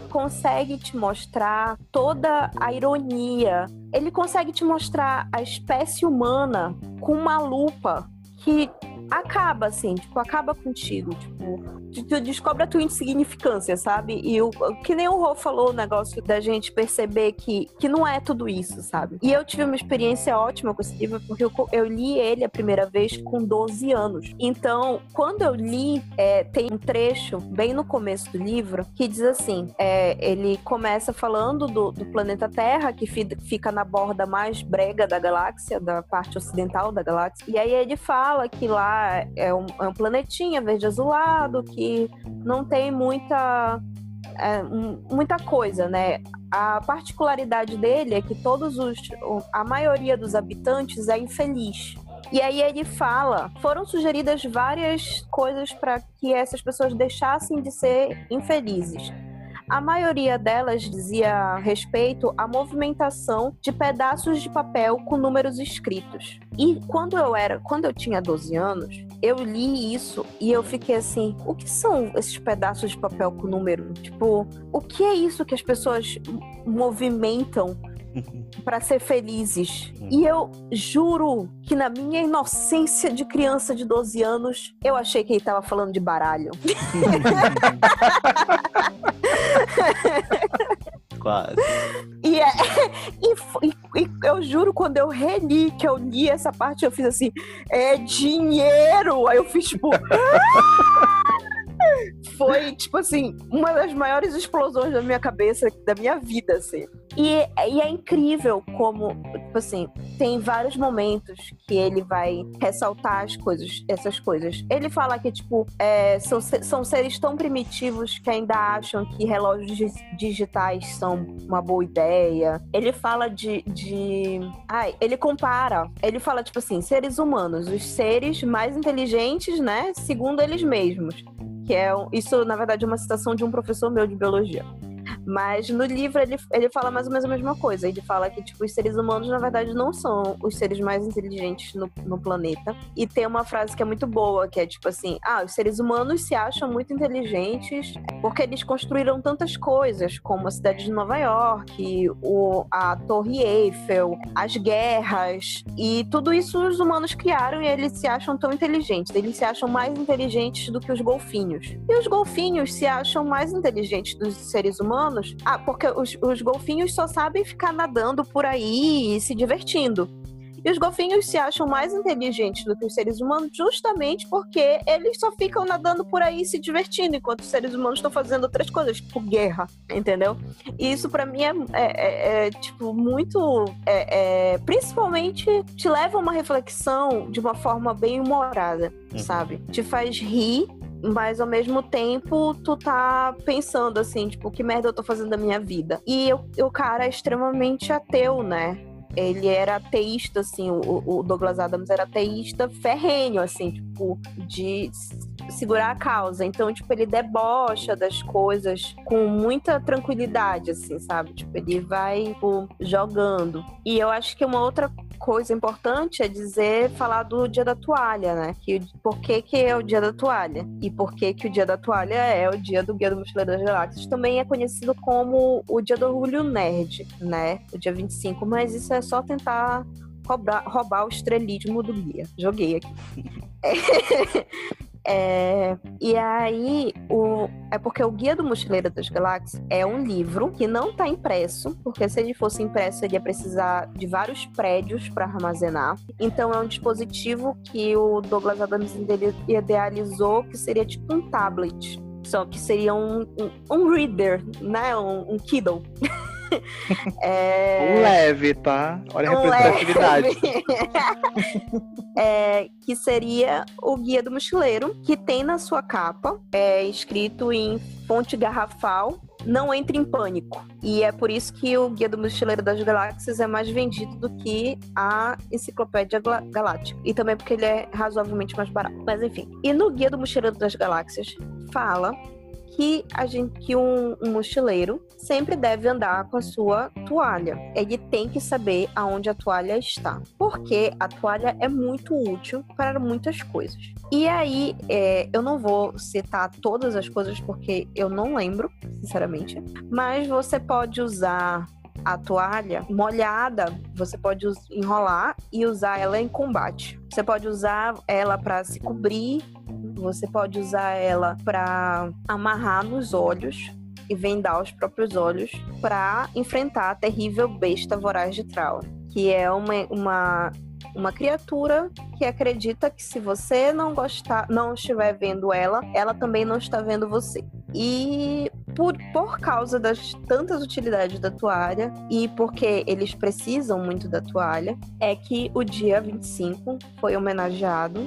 consegue te mostrar toda a ironia. Ele consegue te mostrar a espécie humana com uma lupa que acaba assim, tipo, acaba contigo, tipo, tu, tu descobre a tua insignificância, sabe? E o que nem o Rô falou o negócio da gente perceber que, que não é tudo isso, sabe? E eu tive uma experiência ótima com esse livro porque eu, eu li ele a primeira vez com 12 anos. Então, quando eu li, é, tem um trecho bem no começo do livro que diz assim: é, ele começa falando do, do planeta Terra, que fi- fica na borda mais brega da galáxia, da parte ocidental da galáxia. E aí ele fala que lá é um, é um planetinha verde azulado, que não tem muita. é, muita coisa, né? A particularidade dele é que todos os. a maioria dos habitantes é infeliz. E aí ele fala, foram sugeridas várias coisas para que essas pessoas deixassem de ser infelizes. A maioria delas dizia respeito à movimentação de pedaços de papel com números escritos. E quando eu era, quando eu tinha 12 anos, eu li isso e eu fiquei assim, o que são esses pedaços de papel com número? Tipo, o que é isso que as pessoas movimentam para ser felizes. E eu juro que na minha inocência de criança de 12 anos, eu achei que ele tava falando de baralho. quase. E, é, e, e- e eu juro, quando eu reli, que eu li essa parte, eu fiz assim, é dinheiro! Aí eu fiz tipo. Foi, tipo assim, uma das maiores explosões da minha cabeça, da minha vida, assim. E, e é incrível como, tipo assim, tem vários momentos que ele vai ressaltar as coisas, essas coisas. Ele fala que, tipo, é, são, são seres tão primitivos que ainda acham que relógios di- digitais são uma boa ideia. Ele fala de. de... Ai, ele compara. Ele fala, tipo assim, seres humanos, os seres mais inteligentes, né? Segundo eles mesmos. Que é isso, na verdade, é uma citação de um professor meu de biologia. Mas no livro ele, ele fala mais ou menos a mesma coisa. Ele fala que tipo, os seres humanos, na verdade, não são os seres mais inteligentes no, no planeta. E tem uma frase que é muito boa, que é tipo assim: ah, os seres humanos se acham muito inteligentes porque eles construíram tantas coisas, como a cidade de Nova York, o, a Torre Eiffel, as guerras. E tudo isso os humanos criaram e eles se acham tão inteligentes. Eles se acham mais inteligentes do que os golfinhos. E os golfinhos se acham mais inteligentes dos seres humanos. Ah, porque os, os golfinhos só sabem ficar nadando por aí e se divertindo. E os golfinhos se acham mais inteligentes do que os seres humanos justamente porque eles só ficam nadando por aí se divertindo, enquanto os seres humanos estão fazendo outras coisas, tipo guerra, entendeu? E isso pra mim é, é- é- é, tipo muito. é- é, principalmente te leva a uma reflexão de uma forma bem humorada, Uhum. sabe? Te faz rir. Mas ao mesmo tempo, tu tá pensando assim, tipo, que merda eu tô fazendo da minha vida? E o, cara é extremamente ateu, né? ele era ateísta, assim, o, o Douglas Adams era ateísta ferrenho, assim, tipo, de segurar a causa. Então, tipo, ele debocha das coisas com muita tranquilidade, assim, sabe? Tipo, ele vai tipo, jogando. E eu acho que uma outra coisa importante é dizer, falar do dia da toalha, né? Que, por que, que é o dia da toalha? E por que, que o dia da toalha é o dia do Guia do Mochileiro das Galáxias? Também é conhecido como o dia do orgulho nerd, né? O dia 25, mas isso é só tentar roubar, roubar o estrelismo do guia. Joguei aqui. É, e aí, o, é porque o Guia do Mochileiro das Galáxias é um livro que não está impresso, porque se ele fosse impresso, ele ia precisar de vários prédios para armazenar. Então, é um dispositivo que o Douglas Adams ide- idealizou, que seria tipo um tablet. Só que seria um, um, um reader, né? Um, um Kindle. É, Um leve, tá? Olha a um representatividade. É, que seria o Guia do Mochileiro, que tem na sua capa, é, escrito em fonte garrafal, não entre em pânico. E é por isso que o Guia do Mochileiro das Galáxias é mais vendido do que a Enciclopédia Galáctica. E também porque ele é razoavelmente mais barato. Mas enfim. E no Guia do Mochileiro das Galáxias fala que, a gente, que um, um mochileiro sempre deve andar com a sua toalha. Ele tem que saber aonde a toalha está. Porque a toalha é muito útil para muitas coisas. E aí, é, eu não vou citar todas as coisas porque eu não lembro, sinceramente. Mas você pode usar a toalha molhada, você pode enrolar e usar ela em combate. Você pode usar ela para se cobrir, você pode usar ela para amarrar nos olhos e vendar os próprios olhos para enfrentar a terrível besta voraz de Trau, que é uma, uma, uma criatura que acredita que se você não gostar, não estiver vendo ela, ela também não está vendo você. E por, por causa das tantas utilidades da toalha e porque eles precisam muito da toalha, é que o dia 25 foi homenageado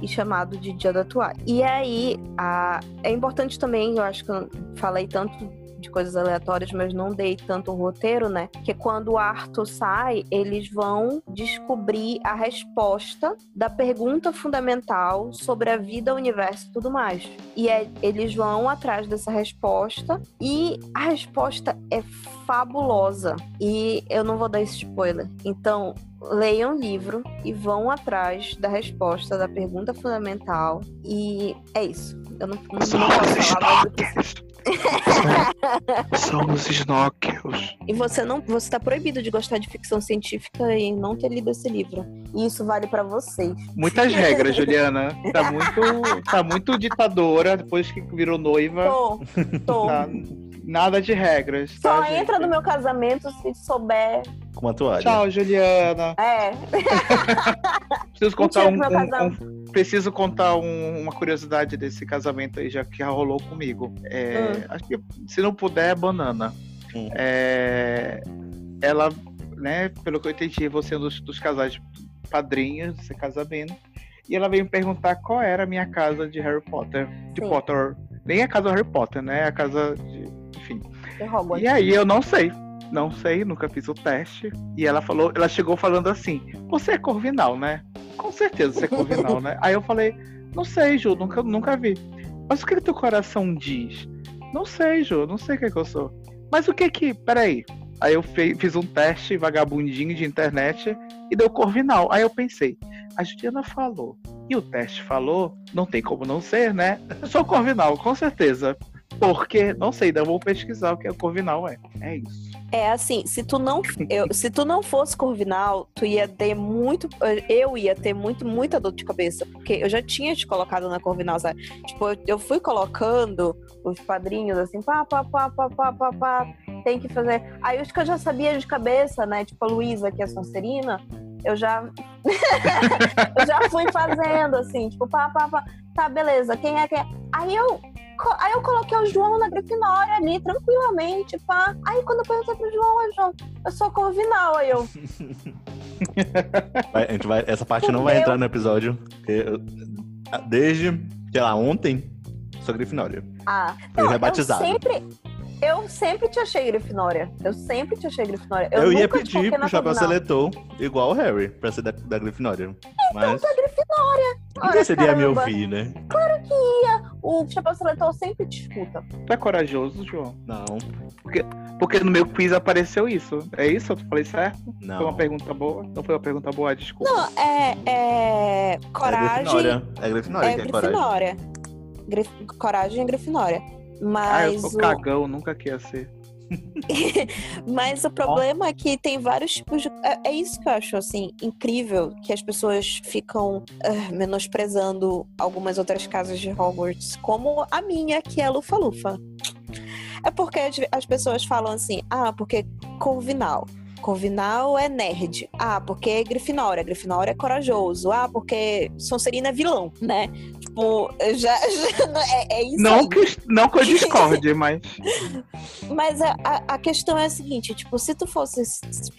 e chamado de Dia da Toalha. E aí, a- é importante também, eu acho que eu falei tanto de coisas aleatórias, mas não dei tanto o roteiro, né? Que quando o Arthur sai, eles vão descobrir a resposta da pergunta fundamental sobre a vida, o universo e tudo mais. E é- eles vão atrás dessa resposta e a resposta é fabulosa. E eu não vou dar esse spoiler. Então, leiam o livro e vão atrás da resposta da pergunta fundamental. E é isso. Eu não, não, posso falar mais do que. São os Snóquios. E você não, você tá proibido de gostar de ficção científica e não ter lido esse livro. E isso vale pra vocês. Muitas regras, Juliana. Tá muito, tá muito ditadora depois que virou noiva. Tô, tô. Tá, Nada de regras. Só tá, entra gente? no meu casamento se souber. Com a toalha. Tchau, Juliana. É. Preciso contar um, um- um- preciso contar um- uma curiosidade desse casamento aí, já que já rolou comigo. É, Hum. Acho que se não puder, é banana. Hum. É, ela, né, pelo que eu entendi, você é um dos, dos casais padrinhos desse casamento. E ela veio me perguntar qual era a minha casa de Harry Potter. De Sim. Potter. Nem a casa do Harry Potter, né? A casa de. Enfim. E aí eu não sei. Não sei, nunca fiz o teste. E ela falou, ela chegou falando assim: Você é Corvinal, né? Com certeza você é Corvinal, né? Aí eu falei, não sei, Ju, nunca, nunca vi. Mas o que, que teu coração diz? Não sei, Ju, não sei o que, que eu sou. Mas o que que. Peraí. Aí eu fe- fiz um teste vagabundinho de internet e deu Corvinal. Aí eu pensei, a Juliana falou. E o teste falou, não tem como não ser, né? Eu sou Corvinal, com certeza. Porque, não sei, ainda vou pesquisar o que é Corvinal é. É isso. É assim, se tu não, eu, se tu não fosse Corvinal, tu ia ter muito, eu ia ter muito, muita dor de cabeça, porque eu já tinha te colocado na Corvinal, sabe? Tipo, eu, eu fui colocando os padrinhos assim, pá, pá, pá, pá, pá, pá, pá, tem que fazer. Aí os que eu já sabia de cabeça, né? Tipo a Luísa, que é Sonserina, eu já, eu já fui fazendo assim, tipo, pá, pá, pá, tá, beleza, quem é quem é? Aí eu Aí eu coloquei o João na Grifinória ali, tranquilamente, pá. Aí quando eu perguntei pro João, "Ô, João, eu sou Corvinal. Aí eu, Vai- a gente vai, essa parte não vai entrar no episódio. eu- desde, sei lá, ontem, sou Grifinória. ah, não, rebatizado. eu sempre, eu sempre te achei Grifinória. Eu sempre te achei Grifinória. Eu, Eu, ia pedir pro Chapéu. Seletor, igual o Harry, pra ser da, da Grifinória. Mas nunca Ora, seria me ouvir, né? O Chapéu Seletor sempre te escuta. Tu é corajoso, João? Não, Porque no meu quiz apareceu isso. É isso? Eu falei certo? Foi não. uma pergunta boa? Não foi uma pergunta boa, desculpa. Não, é, é É coragem. Grifinória. É Grifinória É que é coragem. Grifinória. Grif- Coragem é Grifinória. Ah, eu Mas, sou o, cagão, nunca quis ser. mas o problema é que tem vários tipos de. É, é isso que eu acho assim incrível que as pessoas ficam ah, menosprezando algumas outras casas de Hogwarts, como a minha, que é a Lufa Lufa. É porque as, as pessoas falam assim, ah, porque Corvinal. Corvinal é nerd. Ah, porque Grifinória. Grifinória é corajoso. Ah, porque Sonserina é vilão, né? Tipo, já, já- é, é isso Não que, não que eu discorde, mas. Mas a, a, questão é a seguinte, tipo, se tu fosse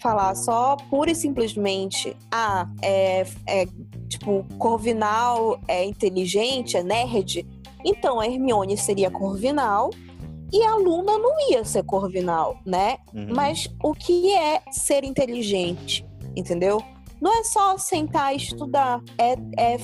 falar só pura e simplesmente, ah, é, é tipo, Corvinal é inteligente, é nerd, então a Hermione seria Corvinal e a Luna não ia ser Corvinal, né? Uhum. Mas o que é ser inteligente, entendeu? Não é só sentar e estudar, é, é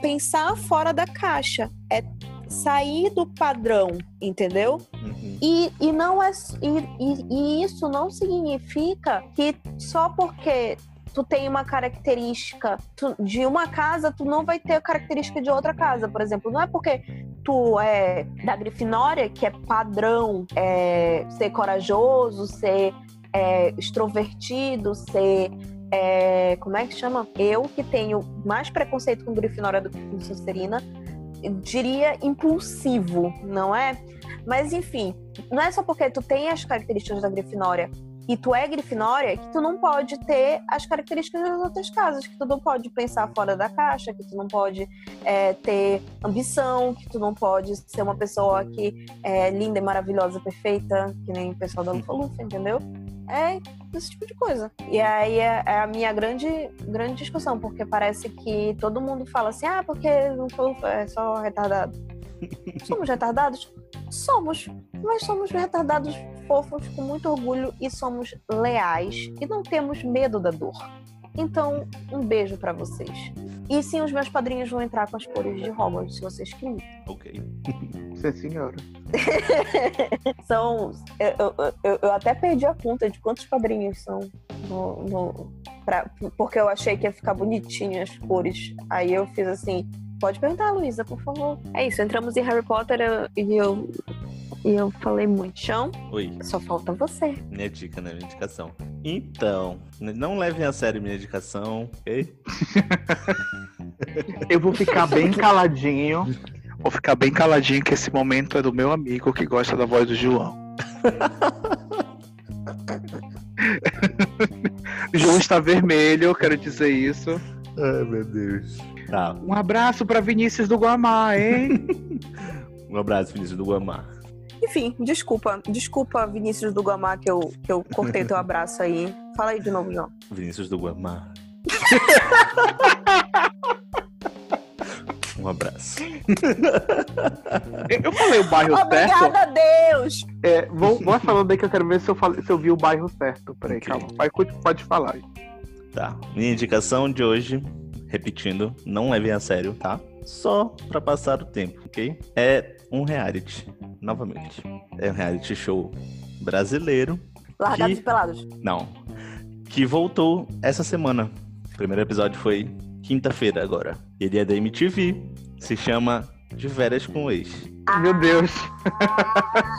pensar fora da caixa, é sair do padrão, entendeu? Uhum. E, e não é e, e- e isso não significa que só porque tu tem uma característica tu- de uma casa, tu não vai ter a característica de outra casa, por exemplo. Não é porque tu é da Grifinória, que é padrão, é, ser corajoso, ser é, extrovertido, ser. É, como é que chama? Eu, que tenho mais preconceito com Grifinória do que com Sonserina, diria impulsivo, não é? Mas enfim, não é só porque tu tem as características da Grifinória e tu é Grifinória que tu não pode ter as características das outras casas, que tu não pode pensar fora da caixa, que tu não pode é, ter ambição, que tu não pode ser uma pessoa que é linda maravilhosa, perfeita, que nem o pessoal da Lufa Lufa, entendeu? É esse tipo de coisa. E aí é, é a minha grande, grande discussão, porque parece que todo mundo fala assim, ah, porque Lufa Lufa é só retardado. Somos retardados? Somos, mas somos retardados fofos com muito orgulho e somos leais e não temos medo da dor. Então, um beijo pra vocês. E sim, os meus padrinhos vão entrar com as cores de Hogwarts, se vocês quiserem. Ok. Sim, senhora. São. Eu, eu- eu- eu até perdi a conta de quantos padrinhos são. No, no- pra- porque eu achei que ia ficar bonitinho as cores. Aí eu fiz assim. Pode perguntar, Luísa, por favor. É isso, entramos em Harry Potter eu- e eu. E eu falei muito chão. Oi, Só falta você. minha dica, né? Minha indicação. Então, não levem a sério minha indicação, ok? Eu vou ficar bem caladinho. Vou ficar bem caladinho, que esse momento é do meu amigo que gosta da voz do João. João está vermelho, eu quero dizer isso. Ai, meu Deus. Tá. Um abraço para Vinícius do Guamá, hein? um abraço, Vinícius do Guamá. Enfim, desculpa. Desculpa, Vinícius do Guamá, que eu, que eu cortei teu abraço aí. Fala aí de novo, João. Vinícius do Guamá. um abraço. Eu falei o bairro Obrigada certo. a Deus! É, vou, vou falando aí que eu quero ver se eu, falei, se eu vi o bairro certo. Peraí, Ok. calma. Vai, pode falar. Tá. Minha indicação de hoje, repetindo, não levem a sério, tá? Só pra passar o tempo, ok? É um reality, novamente. É um reality show brasileiro. Largados Que- e pelados. Não. Que voltou essa semana. O primeiro episódio foi quinta-feira agora. Ele é da MTV. Se chama De Férias com o Ex. Meu Deus.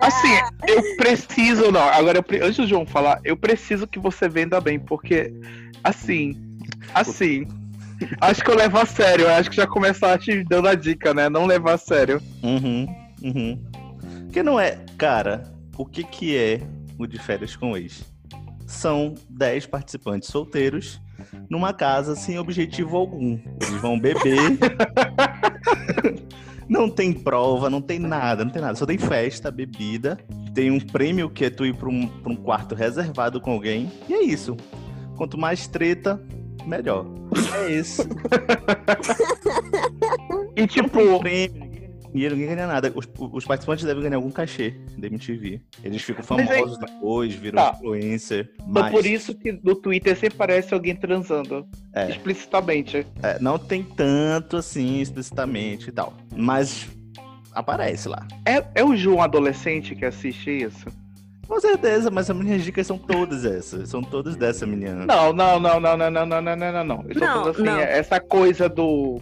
assim, eu preciso, não. Agora, eu pre- antes do João falar, eu preciso que você venda bem, porque, assim, assim. Acho que eu levo a sério. Acho que já começar te dando a dica, né? Não levar a sério. Uhum, uhum. Que não é, cara, o que que é o de férias com ex? São 10 participantes solteiros numa casa sem objetivo algum. Eles vão beber. não tem prova, não tem nada, não tem nada. Só tem festa, bebida. Tem um prêmio que é tu ir pra um, pra um quarto reservado com alguém. E é isso. Quanto mais treta, melhor. É isso. E tipo, dinheiro, ninguém ganha nada. Os, os participantes devem ganhar algum cachê da MTV. Eles ficam aí- famosos depois, viram Tá. influencer. então Mas por isso que no Twitter sempre parece alguém transando. É. Explicitamente. é, não tem tanto assim explicitamente e tal. Mas aparece lá. É, é o João adolescente que assiste isso? Com certeza, mas as minhas dicas são todas essas. São todas dessa menina. Não, não, não, não, não, não, não, não, não, não, não. Eu tô Não, falando assim, não. essa coisa do.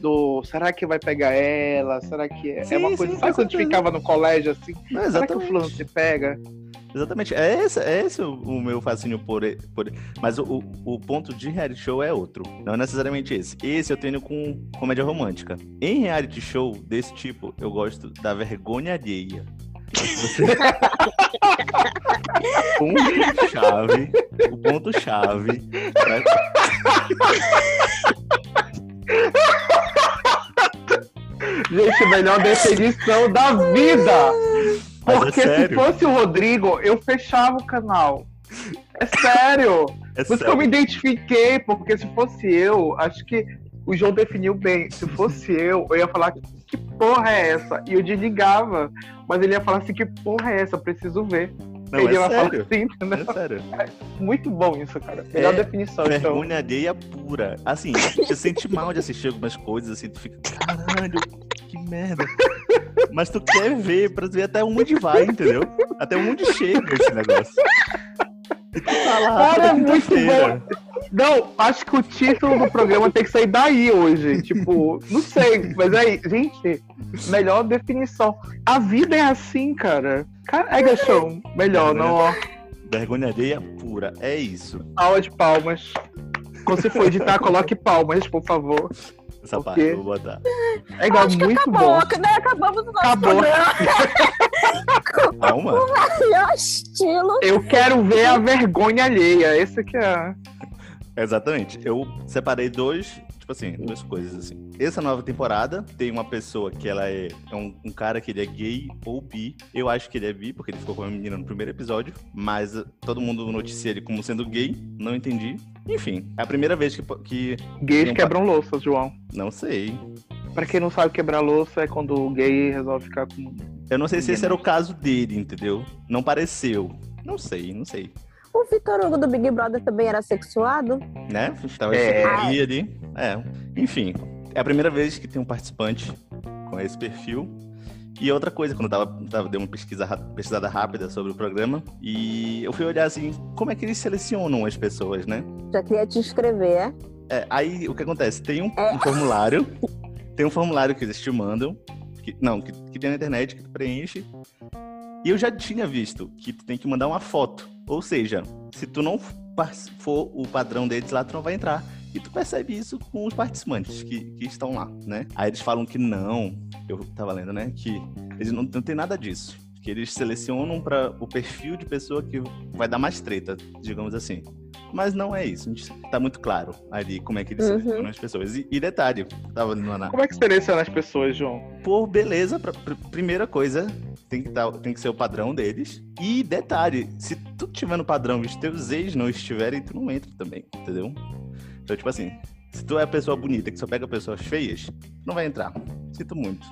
Do. Será que vai pegar ela? Será que é, Sim, é uma sim, coisa. com sabe quando a gente ficava no colégio assim? Não, Será que o exatamente. fulano se pega? Exatamente. É esse, é esse o, o meu fascínio por, por. Mas o, o, o ponto de reality show é outro. Não é necessariamente esse. Esse eu tenho com comédia romântica. Em reality show desse tipo, eu gosto da vergonha alheia. Você... ponto chave. O ponto chave. né? Gente, melhor definição da vida! Mas é Porque se sério. fosse o Rodrigo, eu fechava o canal. É sério! É Por isso que eu me identifiquei, porque se fosse eu, acho que o João definiu bem. Se fosse eu, eu ia falar que porra é essa? E eu desligava. Mas ele ia falar assim, que porra é essa? Preciso ver. Não, ele ia é falar sério. assim? É sério. Muito bom isso, cara. Melhor É, definição, então. Vergonha alheia pura. Assim, você sente mal de assistir algumas coisas, assim, tu fica, caralho, que merda. Mas tu quer ver pra ver até onde vai, entendeu? Até onde chega esse negócio. Cara, é muito quinta-feira. Não, acho que o título do programa tem que sair daí hoje. Tipo, não sei, mas aí, gente, melhor definição. A vida é assim, cara. Caralho, show. Melhor, não, ó. Vergonha alheia pura, é isso. Aula de palmas. Quando você for editar, coloque palmas, por favor. Essa O parte vou botar. É igual, Acho que muito acabou, bom. né? Acabamos o nosso Acabou. programa. Calma. Melhor estilo. Eu quero ver a vergonha alheia. Esse aqui é. Exatamente. Eu separei dois, tipo assim, duas coisas assim. Essa nova temporada tem uma pessoa que ela é, é um, um cara que ele é gay ou bi. Eu acho que ele é bi, porque ele ficou com uma menina no primeiro episódio. Mas uh, todo mundo noticia ele como sendo gay. Não entendi. Enfim, é a primeira vez que. que Gays Não quebram louça, João. não sei. Pra quem não sabe, quebrar louça é quando o gay resolve ficar com. Eu não sei se esse era o caso dele, entendeu? Não pareceu. Não sei, não sei. O Vitor Hugo do Big Brother também era sexuado? né? Tava É. é. ali. É. Enfim, é a primeira vez que tem um participante com esse perfil. E outra coisa, quando eu tava, tava dei uma pesquisa, pesquisada rápida sobre o programa, e eu fui olhar assim, como é que eles selecionam as pessoas, né? Já queria te inscrever, é? É, aí o que acontece? Tem um, um formulário, tem um formulário que eles te mandam, que, não, que, que tem na internet, que tu preenche. E eu já tinha visto que tu tem que mandar uma foto. Ou seja, se tu não for o padrão deles lá, tu não vai entrar. E tu percebe isso com os participantes que, que estão lá, né? Aí eles falam que não, eu tava lendo, né? Que eles não, não tem nada disso. que eles selecionam para o perfil de pessoa que vai dar mais treta, digamos assim. Mas não é isso. A gente tá muito claro ali como é que eles Uhum. selecionam as pessoas. E, e detalhe, tava no na, Como é que seleciona as pessoas, João? por beleza, pra, pr- primeira coisa, tem que, tá, tem que ser o padrão deles. E detalhe, se tu tiver no padrão e os teus ex não estiverem, tu não entra também, entendeu? Então, tipo assim, se tu é a pessoa bonita que só pega pessoas feias, tu não vai entrar. Sinto muito.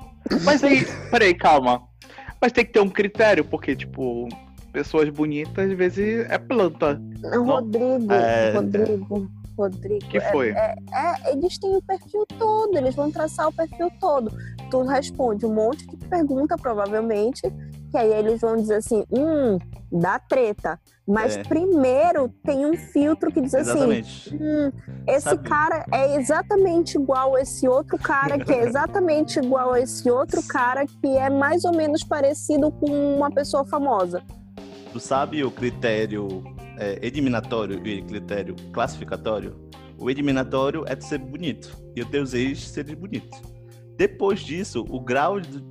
Mas aí, peraí, calma. Mas tem que ter um critério, porque, tipo, pessoas bonitas às vezes é planta. Rodrigo, É, Rodrigo, Rodrigo. que foi? É, é, eles têm o perfil todo, eles vão traçar o perfil todo. Tu responde um monte de pergunta, provavelmente, que aí eles vão dizer assim, hum, dá treta. Mas É. primeiro tem um filtro que diz assim, Exatamente. Hum, esse Sabe- cara é exatamente igual a esse outro cara, que é exatamente igual a esse outro cara, que é mais ou menos parecido com uma pessoa famosa. Tu sabe o critério é, eliminatório e o critério classificatório? O eliminatório é tu ser bonito e os teus ex serem bonitos. Depois disso, o grau de,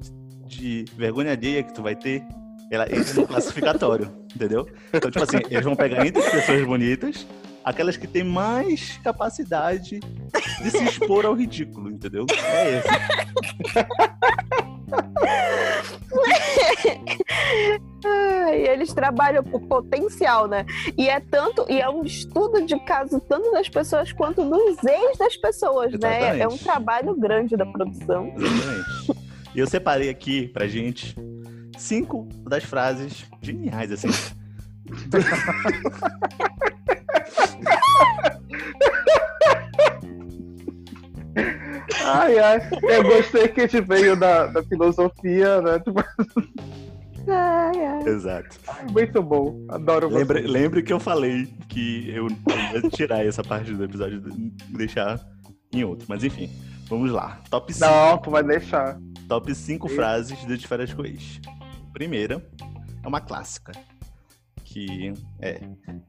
de vergonha alheia que tu vai ter, ela entra no classificatório, entendeu? Então, tipo assim, eles vão pegar entre as pessoas bonitas aquelas que têm mais capacidade de se expor ao ridículo, entendeu? É esse. E eles trabalham por potencial, né? E é tanto, e é um estudo de caso tanto das pessoas quanto dos ex das pessoas, né? É um Exatamente. trabalho grande da produção. Exatamente. E eu separei aqui pra gente cinco das frases geniais, assim. Ai, ai. Eu gostei que a gente veio da, da filosofia, né? Tipo, Ai, ai. Exato. muito bom. Adoro você. Lembre, lembre que eu falei que eu ia tirar essa parte do episódio e deixar em outro. Mas enfim, vamos lá. Top 5, Não, tu vai deixar. top cinco frases de férias com ex. Primeira é uma clássica. Que é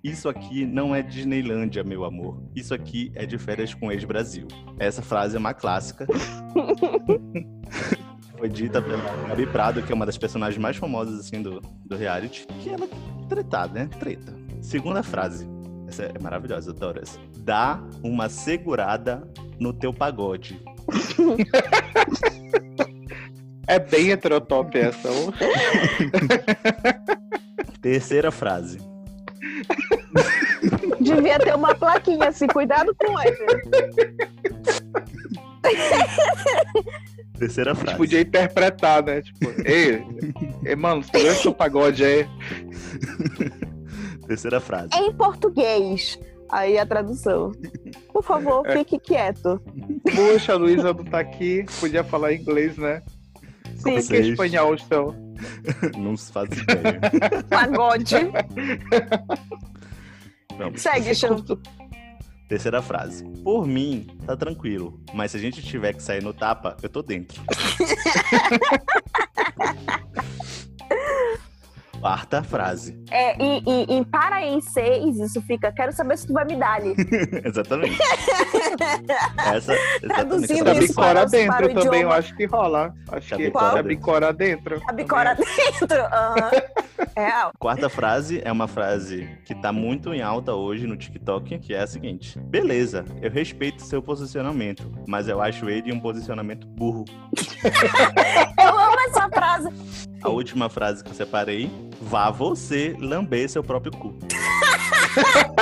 Isso aqui não é Disneylândia, meu amor. Isso aqui é de férias com ex-Brasil. Essa frase é uma clássica. Foi dita pela Gabi Prado, que é uma das personagens mais famosas assim do, do reality. Que ela tretada, né? Treta. Segunda frase. Essa é maravilhosa, eu adoro essa. Dá uma segurada no teu pagode. É bem heterotop essa. Terceira frase. Devia ter uma plaquinha assim, cuidado com ele. Terceira A gente frase. podia interpretar, né? Tipo, ei, ei mano, você viu seu pagode aí? Terceira frase. Em português. Aí a tradução. Por favor, É. fique quieto. Puxa, a Luísa não tá aqui, podia falar inglês, né? Como é que é espanhol, então? Não se faz ideia. Pagode. Vamos. Segue, chão. Terceira frase. Por mim, tá tranquilo. Mas se a gente tiver que sair no tapa, eu tô dentro. Quarta frase. É, e, e, em paraenseis, isso fica, quero saber se tu vai me dar ali. exatamente. Essa, exatamente. Traduzindo isso bicora para para dentro o também, eu idioma. acho que rola. Acho que bicora pra dentro. bicora dentro. A bicora dentro. aham. Real. Quarta frase é uma frase que tá muito em alta hoje no TikTok, que é a seguinte: Beleza, eu respeito seu posicionamento, mas eu acho ele um posicionamento burro. Eu amo essa frase. A última frase que eu separei: Vá você lamber seu próprio cu.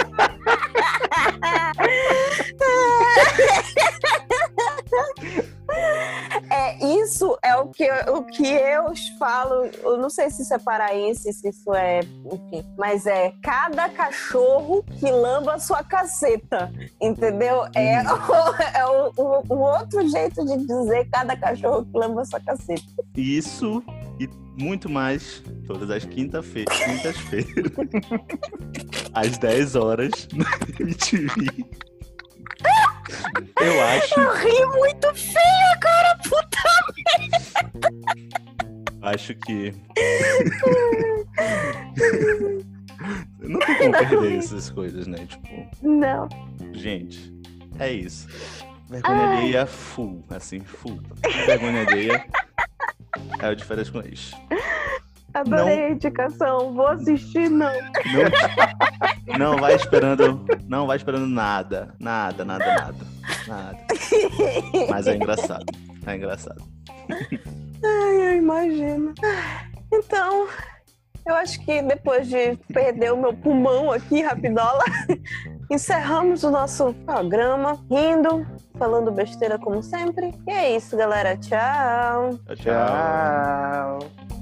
Isso é o que, o que eu falo. Eu não sei se isso é paraense, se isso é. Enfim. Mas é cada cachorro que lamba a sua caceta. Entendeu? É, o, é o, o- o outro jeito de dizer cada cachorro que lamba a sua caceta. Isso e muito mais todas as quinta-fe- quintas-feiras, às 10 horas, na MTV. Eu acho, Eu ri muito feio, cara. Puta. acho que. Não tem como perder essas coisas, né? Tipo, Não. gente, é isso. Vergonha Ai. alheia full, assim, full. Vergonha alheia é o de férias com ex. Adorei a indicação. Vou assistir, não. Não, não vai esperando. Não vai esperando nada. Nada, nada, nada. Nada. Mas é engraçado. É engraçado. Ai, eu imagino. Então, eu acho que depois de perder o meu pulmão aqui, rapidola, encerramos o nosso programa, rindo, falando besteira como sempre. E é isso, galera. Tchau. Tchau. Tchau.